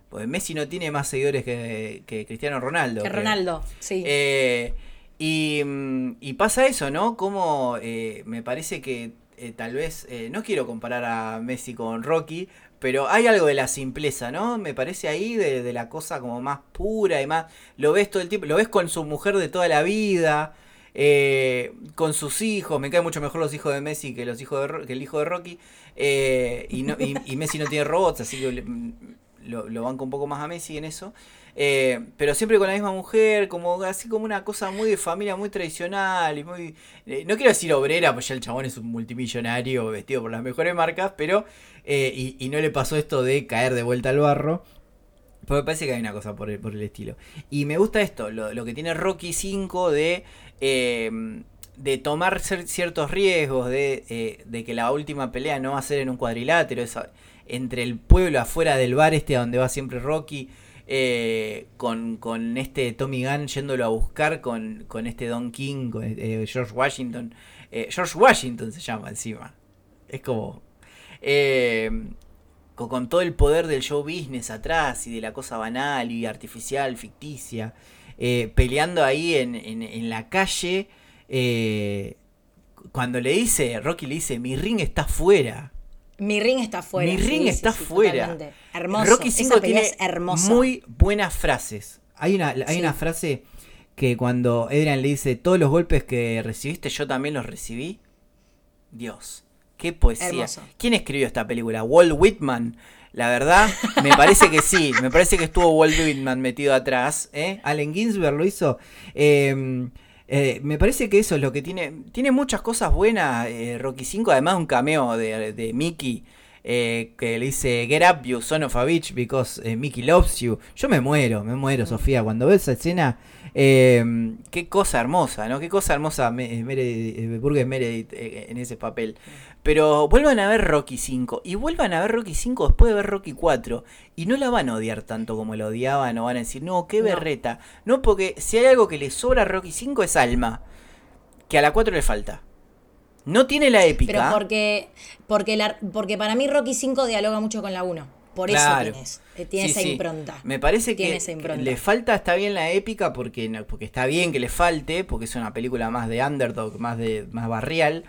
Pues Messi no tiene más seguidores que, Cristiano Ronaldo. Que Ronaldo, sí. Eh, mm, y, pasa eso, ¿no? Como eh, me parece que eh, tal vez, no quiero comparar a Messi con Rocky, pero hay algo de la simpleza, ¿no? Me parece ahí de, la cosa como más pura y más... Lo ves todo el tiempo, lo ves con su mujer de toda la vida. Con sus hijos, me caen mucho mejor los hijos de Messi que los hijos de, que el hijo de Rocky. y, no, y, Messi no tiene robots, así que lo, lo banco un poco más a Messi en eso. Eh, pero siempre con la misma mujer, como así como una cosa muy de familia, muy tradicional y muy... Eh, no quiero decir obrera, pues ya el chabón es un multimillonario vestido por las mejores marcas, pero... Eh, y, no le pasó esto de caer de vuelta al barro. Porque me parece que hay una cosa por el, por el estilo. Y me gusta esto, lo, que tiene Rocky 5 de... de tomar ciertos riesgos, de, de, que la última pelea no va a ser en un cuadrilátero, esa, entre el pueblo afuera del bar este donde va siempre Rocky, eh, con, este Tommy Gunn yéndolo a buscar con, este Don King, con eh, George Washington. Eh, George Washington se llama encima. Es como... Con, todo el poder del show business atrás y de la cosa banal y artificial, ficticia, peleando ahí en, en la calle, cuando le dice, Rocky le dice, mi ring está afuera. Mi ring está fuera. Mi ring está fuera. Hermoso. Rocky 5 tiene muy buenas frases. Hay una, hay una frase que cuando Adrian le dice, todos los golpes que recibiste yo también los recibí. Dios, qué poesía. ¿Quién escribió esta película? Walt Whitman. La verdad, me parece que sí. Me parece que estuvo Walt Whitman metido atrás. ¿eh? Allen Ginsberg lo hizo. Eh, eh, me parece que eso es lo que tiene. Tiene muchas cosas buenas eh, Rocky 5, además un cameo de, Mickey eh, que le dice, Get up, you son of a bitch, because Mickey loves you. Yo me muero, me muero, Sofía. Cuando veo esa escena, em, qué cosa hermosa, ¿no? Qué cosa hermosa Meredith, Burgess Meredith en ese papel. Pero vuelvan a ver Rocky 5 y vuelvan a ver Rocky 5 después de ver Rocky 4 y no la van a odiar tanto como la odiaban o van a decir, no, qué berreta. No, porque si hay algo que le sobra a Rocky 5 es alma, que a la 4 le falta. No tiene la épica. Pero porque, porque, la, porque para mí Rocky 5 dialoga mucho con la 1. Por eso tienes, eh, tiene esa impronta. Me parece que le falta, está bien la épica, porque, porque está bien que le falte, porque es una película más de underdog, más de más barrial,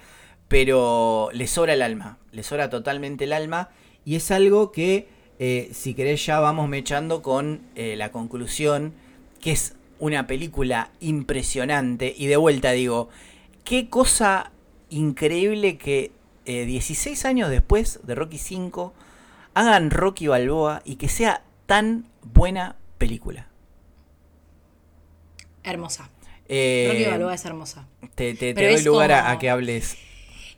pero le sobra el alma, le sobra totalmente el alma, y es algo que, eh, si querés, ya vamos mechando con eh, la conclusión, que es una película impresionante, y de vuelta digo, qué cosa increíble que 16 eh, años después de Rocky 5 hagan Rocky Balboa y que sea tan buena película. Hermosa. Eh, Rocky Balboa es hermosa. Te, doy lugar a, que hables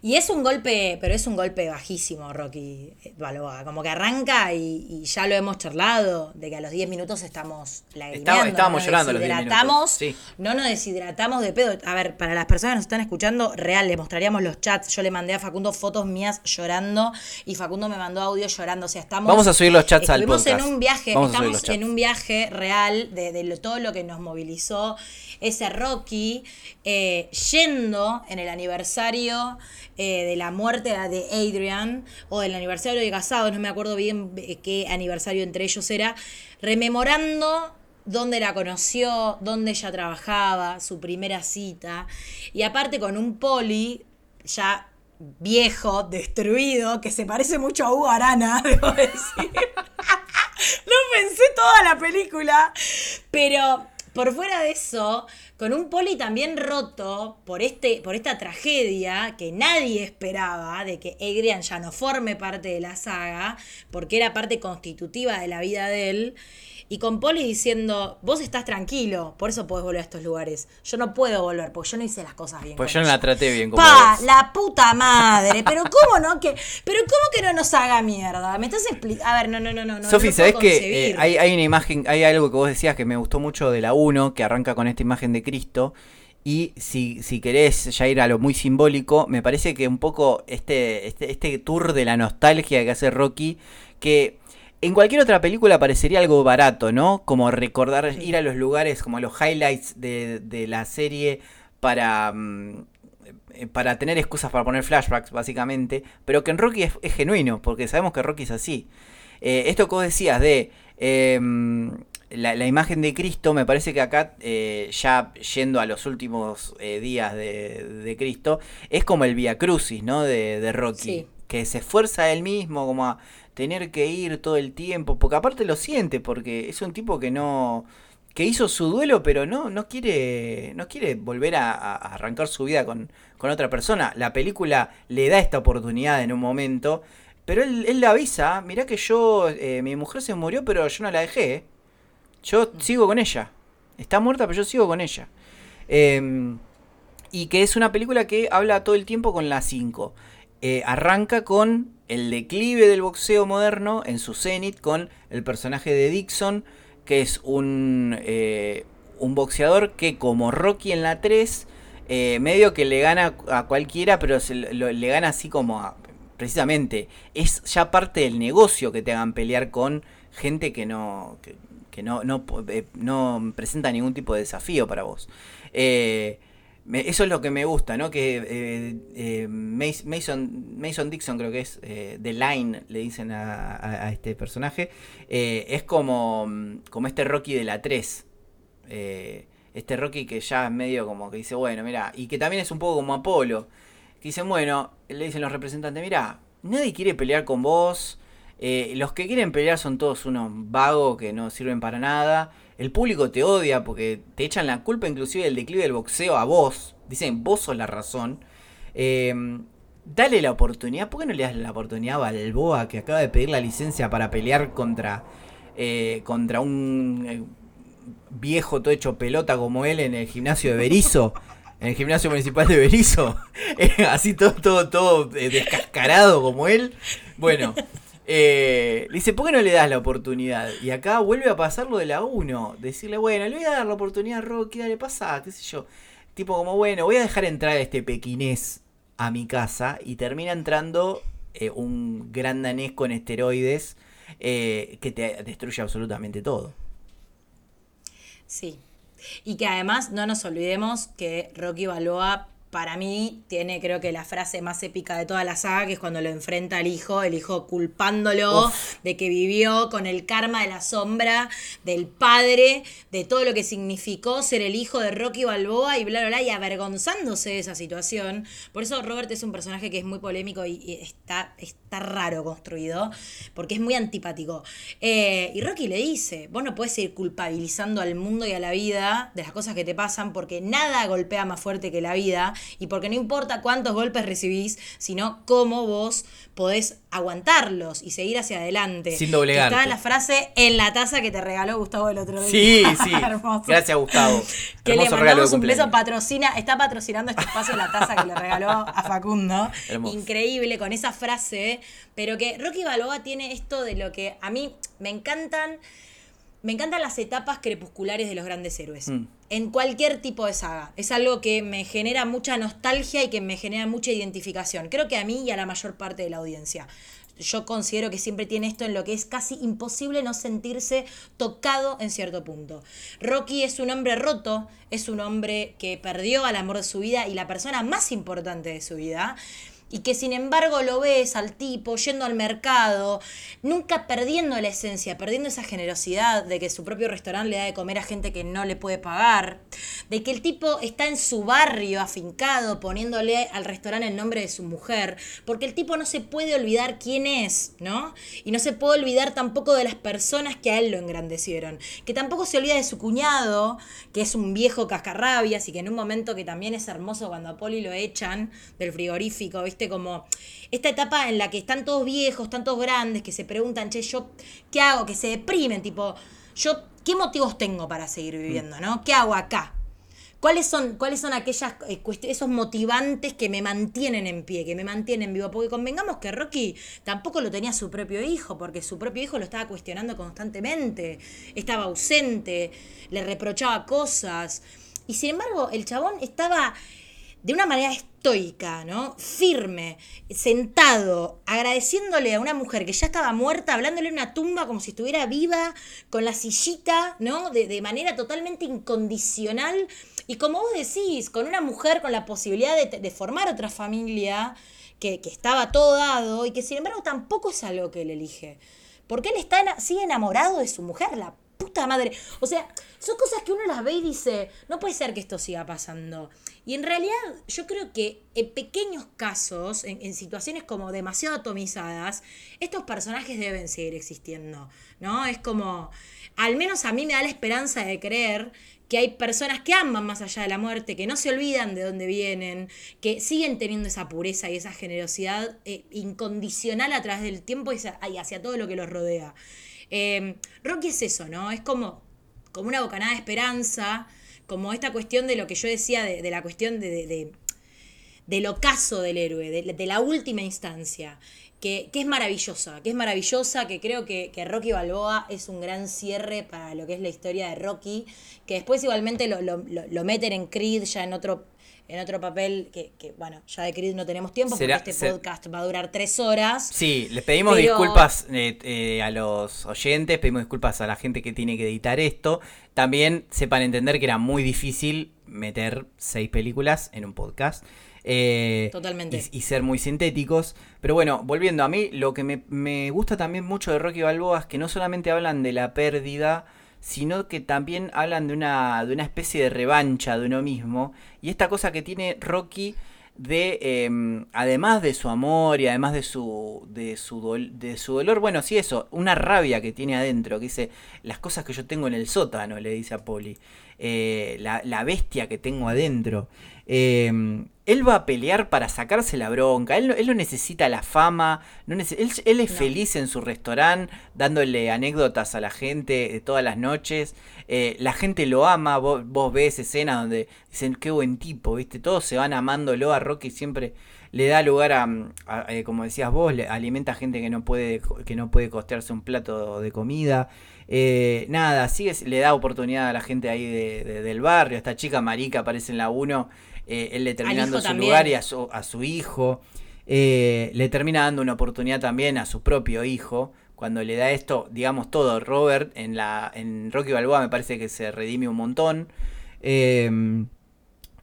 y es un golpe, pero es un golpe bajísimo, Rocky Balboa. Como que arranca y, ya lo hemos charlado, de que a los 10 minutos estamos lagrimeando. estábamos llorando los 10 minutos. No nos deshidratamos de pedo. A ver, para las personas que nos están escuchando, real, le mostraríamos los chats. Yo le mandé a Facundo fotos mías llorando y Facundo me mandó audio llorando. O sea, estamos... Vamos a subir los chats al podcast. en un viaje, estamos en un viaje real de, de todo lo que nos movilizó ese Rocky eh, yendo en el aniversario eh, de la muerte de Adrian o del aniversario de Casado, no me acuerdo bien eh, qué aniversario entre ellos era, rememorando dónde la conoció, dónde ella trabajaba, su primera cita, y aparte con un poli ya viejo, destruido, que se parece mucho a Hugo Arana, debo decir. no pensé toda la película, pero por fuera de eso, con un poli también roto por, este, por esta tragedia que nadie esperaba de que Adrian ya no forme parte de la saga, porque era parte constitutiva de la vida de él. Y con Poli diciendo, vos estás tranquilo, por eso podés volver a estos lugares. Yo no puedo volver, porque yo no hice las cosas bien. Pues yo no la traté bien como Pa, la puta madre. Pero cómo no que, pero cómo que no nos haga mierda. Me estás explicando. A ver, no, no, no, no. Sofi, ¿sabés que eh, hay, hay una imagen, hay algo que vos decías que me gustó mucho de la 1, que arranca con esta imagen de Cristo. Y si, si querés ya ir a lo muy simbólico, me parece que un poco este, este, este tour de la nostalgia que hace Rocky, que en cualquier otra película parecería algo barato, ¿no? Como recordar, ir a los lugares, como a los highlights de, la serie para, mm, eh, para tener excusas para poner flashbacks, básicamente. Pero que en Rocky es, genuino, porque sabemos que Rocky es así. Eh, esto que vos decías de em, la, imagen de Cristo, me parece que acá, eh, ya yendo a los últimos días de, Cristo, es como el Via Crucis, ¿no? De, de Rocky. Que se esfuerza él mismo como a tener que ir todo el tiempo, porque aparte lo siente, porque es un tipo que no que hizo su duelo, pero no, no quiere, no quiere volver a, arrancar su vida con, con, otra persona. La película le da esta oportunidad en un momento, pero él, él le avisa, mirá que yo, eh, mi mujer se murió, pero yo no la dejé. Yo sigo con ella. Está muerta, pero yo sigo con ella. Em, y que es una película que habla todo el tiempo con la 5. Eh, arranca con el declive del boxeo moderno en su cenit con el personaje de Dixon, que es un, eh, un boxeador que como Rocky en la 3, eh, medio que le gana a cualquiera, pero le gana así como a, precisamente, es ya parte del negocio que te hagan pelear con gente que no, que, no, no, no, presenta ningún tipo de desafío para vos. Eso es lo que me gusta, ¿no? Que eh, eh, Mason, Dixon, creo que es eh, The Line, le dicen a, este personaje, es como, como este Rocky de la 3. este Rocky que ya es medio como que dice, bueno, mira, y que también es un poco como Apolo, que dicen, bueno, le dicen los representantes, mira, nadie quiere pelear con vos, los que quieren pelear son todos unos vagos que no sirven para nada el público te odia porque te echan la culpa inclusive del declive del boxeo a vos. Dicen, vos sos la razón. Em, dale la oportunidad. ¿Por qué no le das la oportunidad a Balboa que acaba de pedir la licencia para pelear contra, eh, contra un eh, viejo todo hecho pelota como él en el gimnasio de Berizo? en el gimnasio municipal de Berizo, eh, así todo, todo, todo eh, descascarado como él. Bueno, eh, le dice, ¿por qué no le das la oportunidad? Y acá vuelve a pasar lo de la 1. Decirle, bueno, le voy a dar la oportunidad a Rocky, dale, pasa, qué sé yo. Tipo como, bueno, voy a dejar entrar a este pequinés a mi casa. Y termina entrando un gran danés con esteroides que te destruye absolutamente todo. Sí. Y que además no nos olvidemos que Rocky Balboa para mí tiene creo que la frase más épica de toda la saga, que es cuando lo enfrenta al hijo, el hijo culpándolo de que vivió con el karma de la sombra del padre, de todo lo que significó ser el hijo de Rocky Balboa y bla, bla, bla, y avergonzándose de esa situación. Por eso Robert es un personaje que es muy polémico y, está, está raro construido, porque es muy antipático. Eh, y Rocky le dice, vos no puedes ir culpabilizando al mundo y a la vida de las cosas que te pasan, porque nada golpea más fuerte que la vida y porque no importa cuántos golpes recibís, sino cómo vos podés aguantarlos y seguir hacia adelante. Sin doblegar. Está la frase en la taza que te regaló Gustavo el otro día. Sí, sí. Gracias, Gustavo. que le mandamos un beso, patrocina, está patrocinando este espacio en la taza que le regaló a Facundo. Increíble con esa frase, pero que Rocky Balboa tiene esto de lo que a mí me encantan me encantan las etapas crepusculares de los grandes héroes. Mm. En cualquier tipo de saga. Es algo que me genera mucha nostalgia y que me genera mucha identificación. Creo que a mí y a la mayor parte de la audiencia. Yo considero que siempre tiene esto en lo que es casi imposible no sentirse tocado en cierto punto. Rocky es un hombre roto, es un hombre que perdió al amor de su vida y la persona más importante de su vida y que sin embargo lo ves al tipo yendo al mercado, nunca perdiendo la esencia, perdiendo esa generosidad de que su propio restaurante le da de comer a gente que no le puede pagar, de que el tipo está en su barrio afincado poniéndole al restaurante el nombre de su mujer, porque el tipo no se puede olvidar quién es, ¿no? Y no se puede olvidar tampoco de las personas que a él lo engrandecieron, que tampoco se olvida de su cuñado, que es un viejo cascarrabias y que en un momento que también es hermoso cuando a Poli lo echan del frigorífico, ¿viste? Como esta etapa en la que están todos viejos, están todos grandes, que se preguntan, che, yo, ¿qué hago? Que se deprimen, tipo, yo, ¿qué motivos tengo para seguir viviendo, no? ¿Qué hago acá? ¿Cuáles son, cuáles son aquellas eh, esos motivantes que me mantienen en pie, que me mantienen vivo? Porque convengamos que Rocky tampoco lo tenía su propio hijo, porque su propio hijo lo estaba cuestionando constantemente, estaba ausente, le reprochaba cosas. Y sin embargo, el chabón estaba de una manera estoica, ¿no? Firme, sentado, agradeciéndole a una mujer que ya estaba muerta, hablándole en una tumba como si estuviera viva, con la sillita, ¿no? De, manera totalmente incondicional. Y como vos decís, con una mujer con la posibilidad de, formar otra familia, que, estaba todo dado y que sin embargo tampoco es algo que él elige. Porque él está, sigue enamorado de su mujer, la puta madre. O sea, son cosas que uno las ve y dice, no puede ser que esto siga pasando. Y en realidad yo creo que en pequeños casos, en, situaciones como demasiado atomizadas, estos personajes deben seguir existiendo, ¿no? Es como, al menos a mí me da la esperanza de creer que hay personas que aman más allá de la muerte, que no se olvidan de dónde vienen, que siguen teniendo esa pureza y esa generosidad eh, incondicional a través del tiempo y hacia, todo lo que los rodea. Eh, Rocky es eso, ¿no? Es como como una bocanada de esperanza, como esta cuestión de lo que yo decía, de, la cuestión de, del ocaso del héroe, de, la última instancia, que, es maravillosa, que es maravillosa, que creo que, Rocky Balboa es un gran cierre para lo que es la historia de Rocky, que después igualmente lo, lo, lo meten en Creed ya en otro en otro papel que, bueno, ya de Creed no tenemos tiempo porque este podcast va a durar tres horas. Sí, les pedimos disculpas eh, eh, a los oyentes, pedimos disculpas a la gente que tiene que editar esto. También sepan entender que era muy difícil meter seis películas en un podcast. Eh, Totalmente. Y, ser muy sintéticos. Pero bueno, volviendo a mí, lo que me, me gusta también mucho de Rocky Balboa es que no solamente hablan de la pérdida sino que también hablan de una, de una especie de revancha de uno mismo. Y esta cosa que tiene Rocky de, em, además de su amor y además de su, de su, de su dolor, bueno, sí eso, una rabia que tiene adentro, que dice, las cosas que yo tengo en el sótano, le dice a Polly. eh, la, bestia que tengo adentro. Eh, él va a pelear para sacarse la bronca. Él, no necesita la fama. No él, es feliz en su restaurante, dándole anécdotas a la gente todas las noches. Eh, la gente lo ama. Vos, ves escenas donde dicen, qué buen tipo, ¿viste? Todos se van amándolo. A Rocky siempre le da lugar a, como decías vos, le alimenta a gente que no puede, que no puede costearse un plato de comida. Eh, nada, sigue, le da oportunidad a la gente ahí del barrio. Esta chica marica aparece en la 1, eh, él le termina dando su lugar y a su, a su hijo. Eh, le termina dando una oportunidad también a su propio hijo. Cuando le da esto, digamos todo, Robert en, la, en Rocky Balboa me parece que se redime un montón.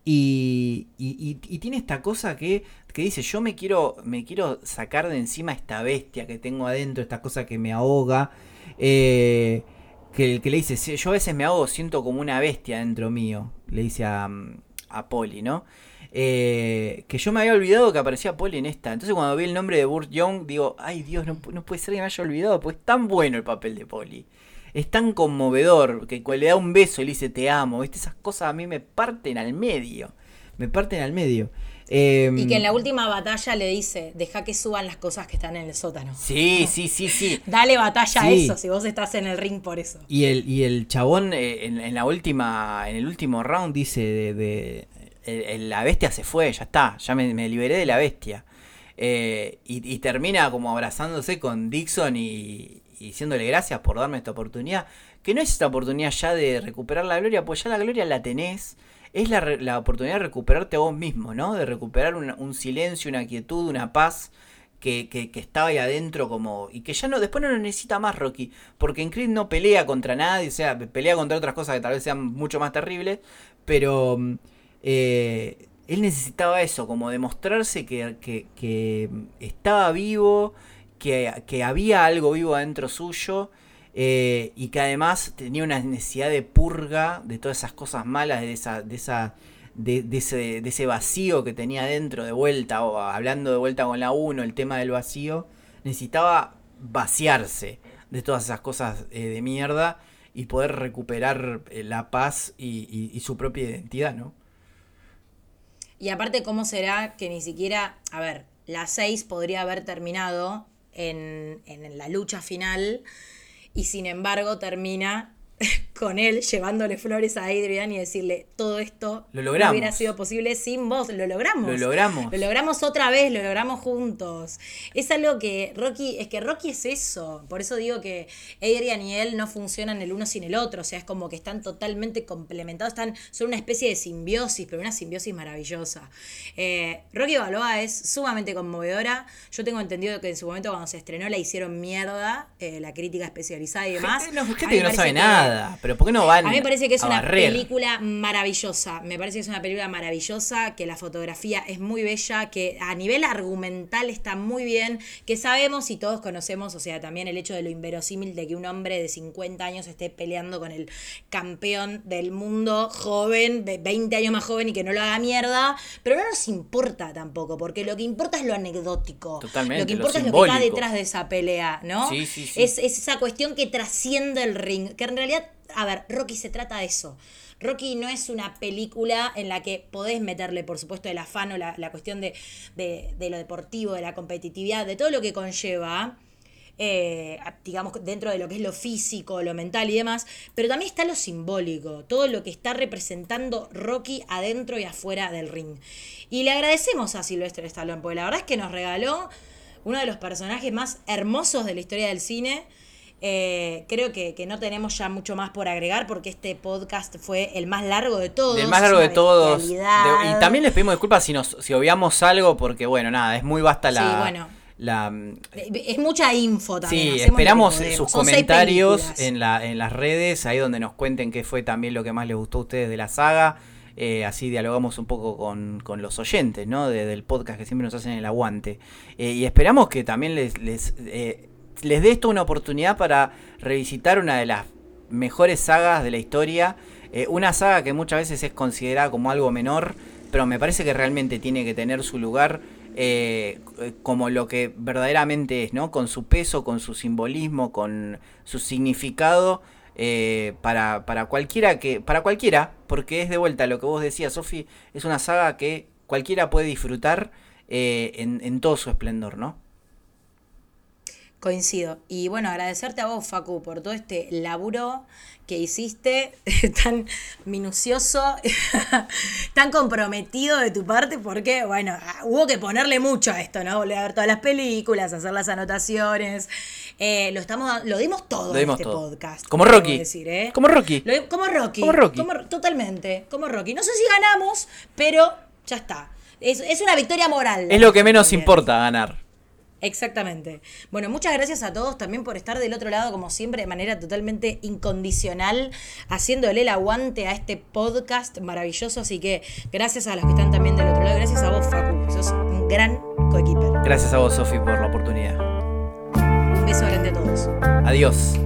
Y, y, tiene esta cosa que, que, dice, yo me quiero, me quiero sacar de encima esta bestia que tengo adentro, esta cosa que me ahoga. Eh, que, que, le dice, yo a veces me hago, siento como una bestia dentro mío, le dice a, a Polly, ¿no? Eh, que yo me había olvidado que aparecía Polly en esta. Entonces cuando vi el nombre de Burt Young, digo, ay Dios, no, puede ser que me haya olvidado, pues es tan bueno el papel de Polly. Es tan conmovedor que le da un beso y le dice te amo, ¿viste? Esas cosas a mí me parten al medio. Me parten al medio. Em, y que en la última batalla le dice, deja que suban las cosas que están en el sótano. Sí, sí, sí, sí. Dale batalla a eso, si vos estás en el ring por eso. Y el, y el chabón eh, en, la última, en el último round dice de, la bestia se fue, ya está, ya me, liberé de la bestia. Eh, y, termina como abrazándose con Dixon y, y diciéndole gracias por darme esta oportunidad. Que no es esta oportunidad ya de recuperar la gloria, pues ya la gloria la tenés es la, oportunidad de recuperarte a vos mismo, ¿no? De recuperar un, silencio, una quietud, una paz que, estaba ahí adentro como... Y que ya no, después no lo necesita más Rocky, porque en Creed no pelea contra nadie, o sea, pelea contra otras cosas que tal vez sean mucho más terribles, pero eh, él necesitaba eso, como demostrarse que, que estaba vivo, que, que había algo vivo adentro suyo eh, y que además tenía una necesidad de purga de todas esas cosas malas, de, esa, de, esa, de, ese, vacío que tenía dentro de vuelta, o hablando de vuelta con la 1, el tema del vacío, necesitaba vaciarse de todas esas cosas eh, de mierda y poder recuperar eh, la paz y, su propia identidad, ¿no? Y aparte, ¿cómo será que ni siquiera, a ver, la 6 podría haber terminado en, en la lucha final y sin embargo termina con él llevándole flores a Adrian y decirle todo esto lo logramos. no hubiera sido posible sin vos. Lo logramos. Lo logramos. Lo logramos otra vez, lo logramos juntos. Es algo que Rocky, es que Rocky es eso. Por eso digo que Adrian y él no funcionan el uno sin el otro. O sea, es como que están totalmente complementados. Están, son una especie de simbiosis, pero una simbiosis maravillosa. Eh, Rocky Balboa es sumamente conmovedora. Yo tengo entendido que en su momento cuando se estrenó la hicieron mierda, eh, la crítica especializada y demás. Gente, que no sabe nada pero ¿por qué no van A mí me parece que es una película maravillosa. Me parece que es una película maravillosa, que la fotografía es muy bella, que a nivel argumental está muy bien, que sabemos y todos conocemos, o sea, también el hecho de lo inverosímil de que un hombre de 50 años esté peleando con el campeón del mundo joven, de 20 años más joven y que no lo haga mierda, pero no nos importa tampoco, porque lo que importa es lo anecdótico. Totalmente. Lo que importa es lo que está detrás de esa pelea, ¿no? Sí, sí, sí. Es, es esa cuestión que trasciende el ring, que en realidad a ver, Rocky se trata de eso. Rocky no es una película en la que podés meterle, por supuesto, el afán o la, cuestión de, lo deportivo, de la competitividad, de todo lo que conlleva, eh, digamos, dentro de lo que es lo físico, lo mental y demás, pero también está lo simbólico, todo lo que está representando Rocky adentro y afuera del ring. Y le agradecemos a Silvestre Stallone, porque la verdad es que nos regaló uno de los personajes más hermosos de la historia del cine eh, creo que, no tenemos ya mucho más por agregar porque este podcast fue el más largo de todos. El más largo de todos. y también les pedimos disculpas si nos si obviamos algo porque, bueno, nada, es muy vasta la... Sí, bueno. La, es mucha info también. Sí, esperamos sus comentarios en, la, en las redes, ahí donde nos cuenten qué fue también lo que más les gustó a ustedes de la saga. Eh, así dialogamos un poco con, los oyentes, ¿no? del podcast que siempre nos hacen el aguante. Eh, y esperamos que también les, les les dé esto una oportunidad para revisitar una de las mejores sagas de la historia. Eh, una saga que muchas veces es considerada como algo menor, pero me parece que realmente tiene que tener su lugar eh, como lo que verdaderamente es, ¿no? Con su peso, con su simbolismo, con su significado. eh, para, para cualquiera que. Para cualquiera, porque es de vuelta lo que vos decías, Sofi, es una saga que cualquiera puede disfrutar en todo su esplendor, ¿no? Coincido. Y bueno, agradecerte a vos, Facu, por todo este laburo que hiciste, tan minucioso, tan comprometido de tu parte, porque, bueno, hubo que ponerle mucho a esto, ¿no? Volver a ver todas las películas, hacer las anotaciones. Eh, lo estamos lo dimos todo en este podcast. Como Rocky. ¿eh? Como Rocky. como Rocky. Como Rocky. totalmente. Como Rocky. No sé si ganamos, pero ya está. Es, es una victoria moral. Es lo que menos importa ganar. Exactamente. Bueno, muchas gracias a todos también por estar del otro lado, como siempre, de manera totalmente incondicional, haciéndole el aguante a este podcast maravilloso. Así que gracias a los que están también del otro lado. Gracias a vos, Facu. Sos un gran coequiper. Gracias a vos, Sofi, por la oportunidad. Un beso grande a todos. Adiós.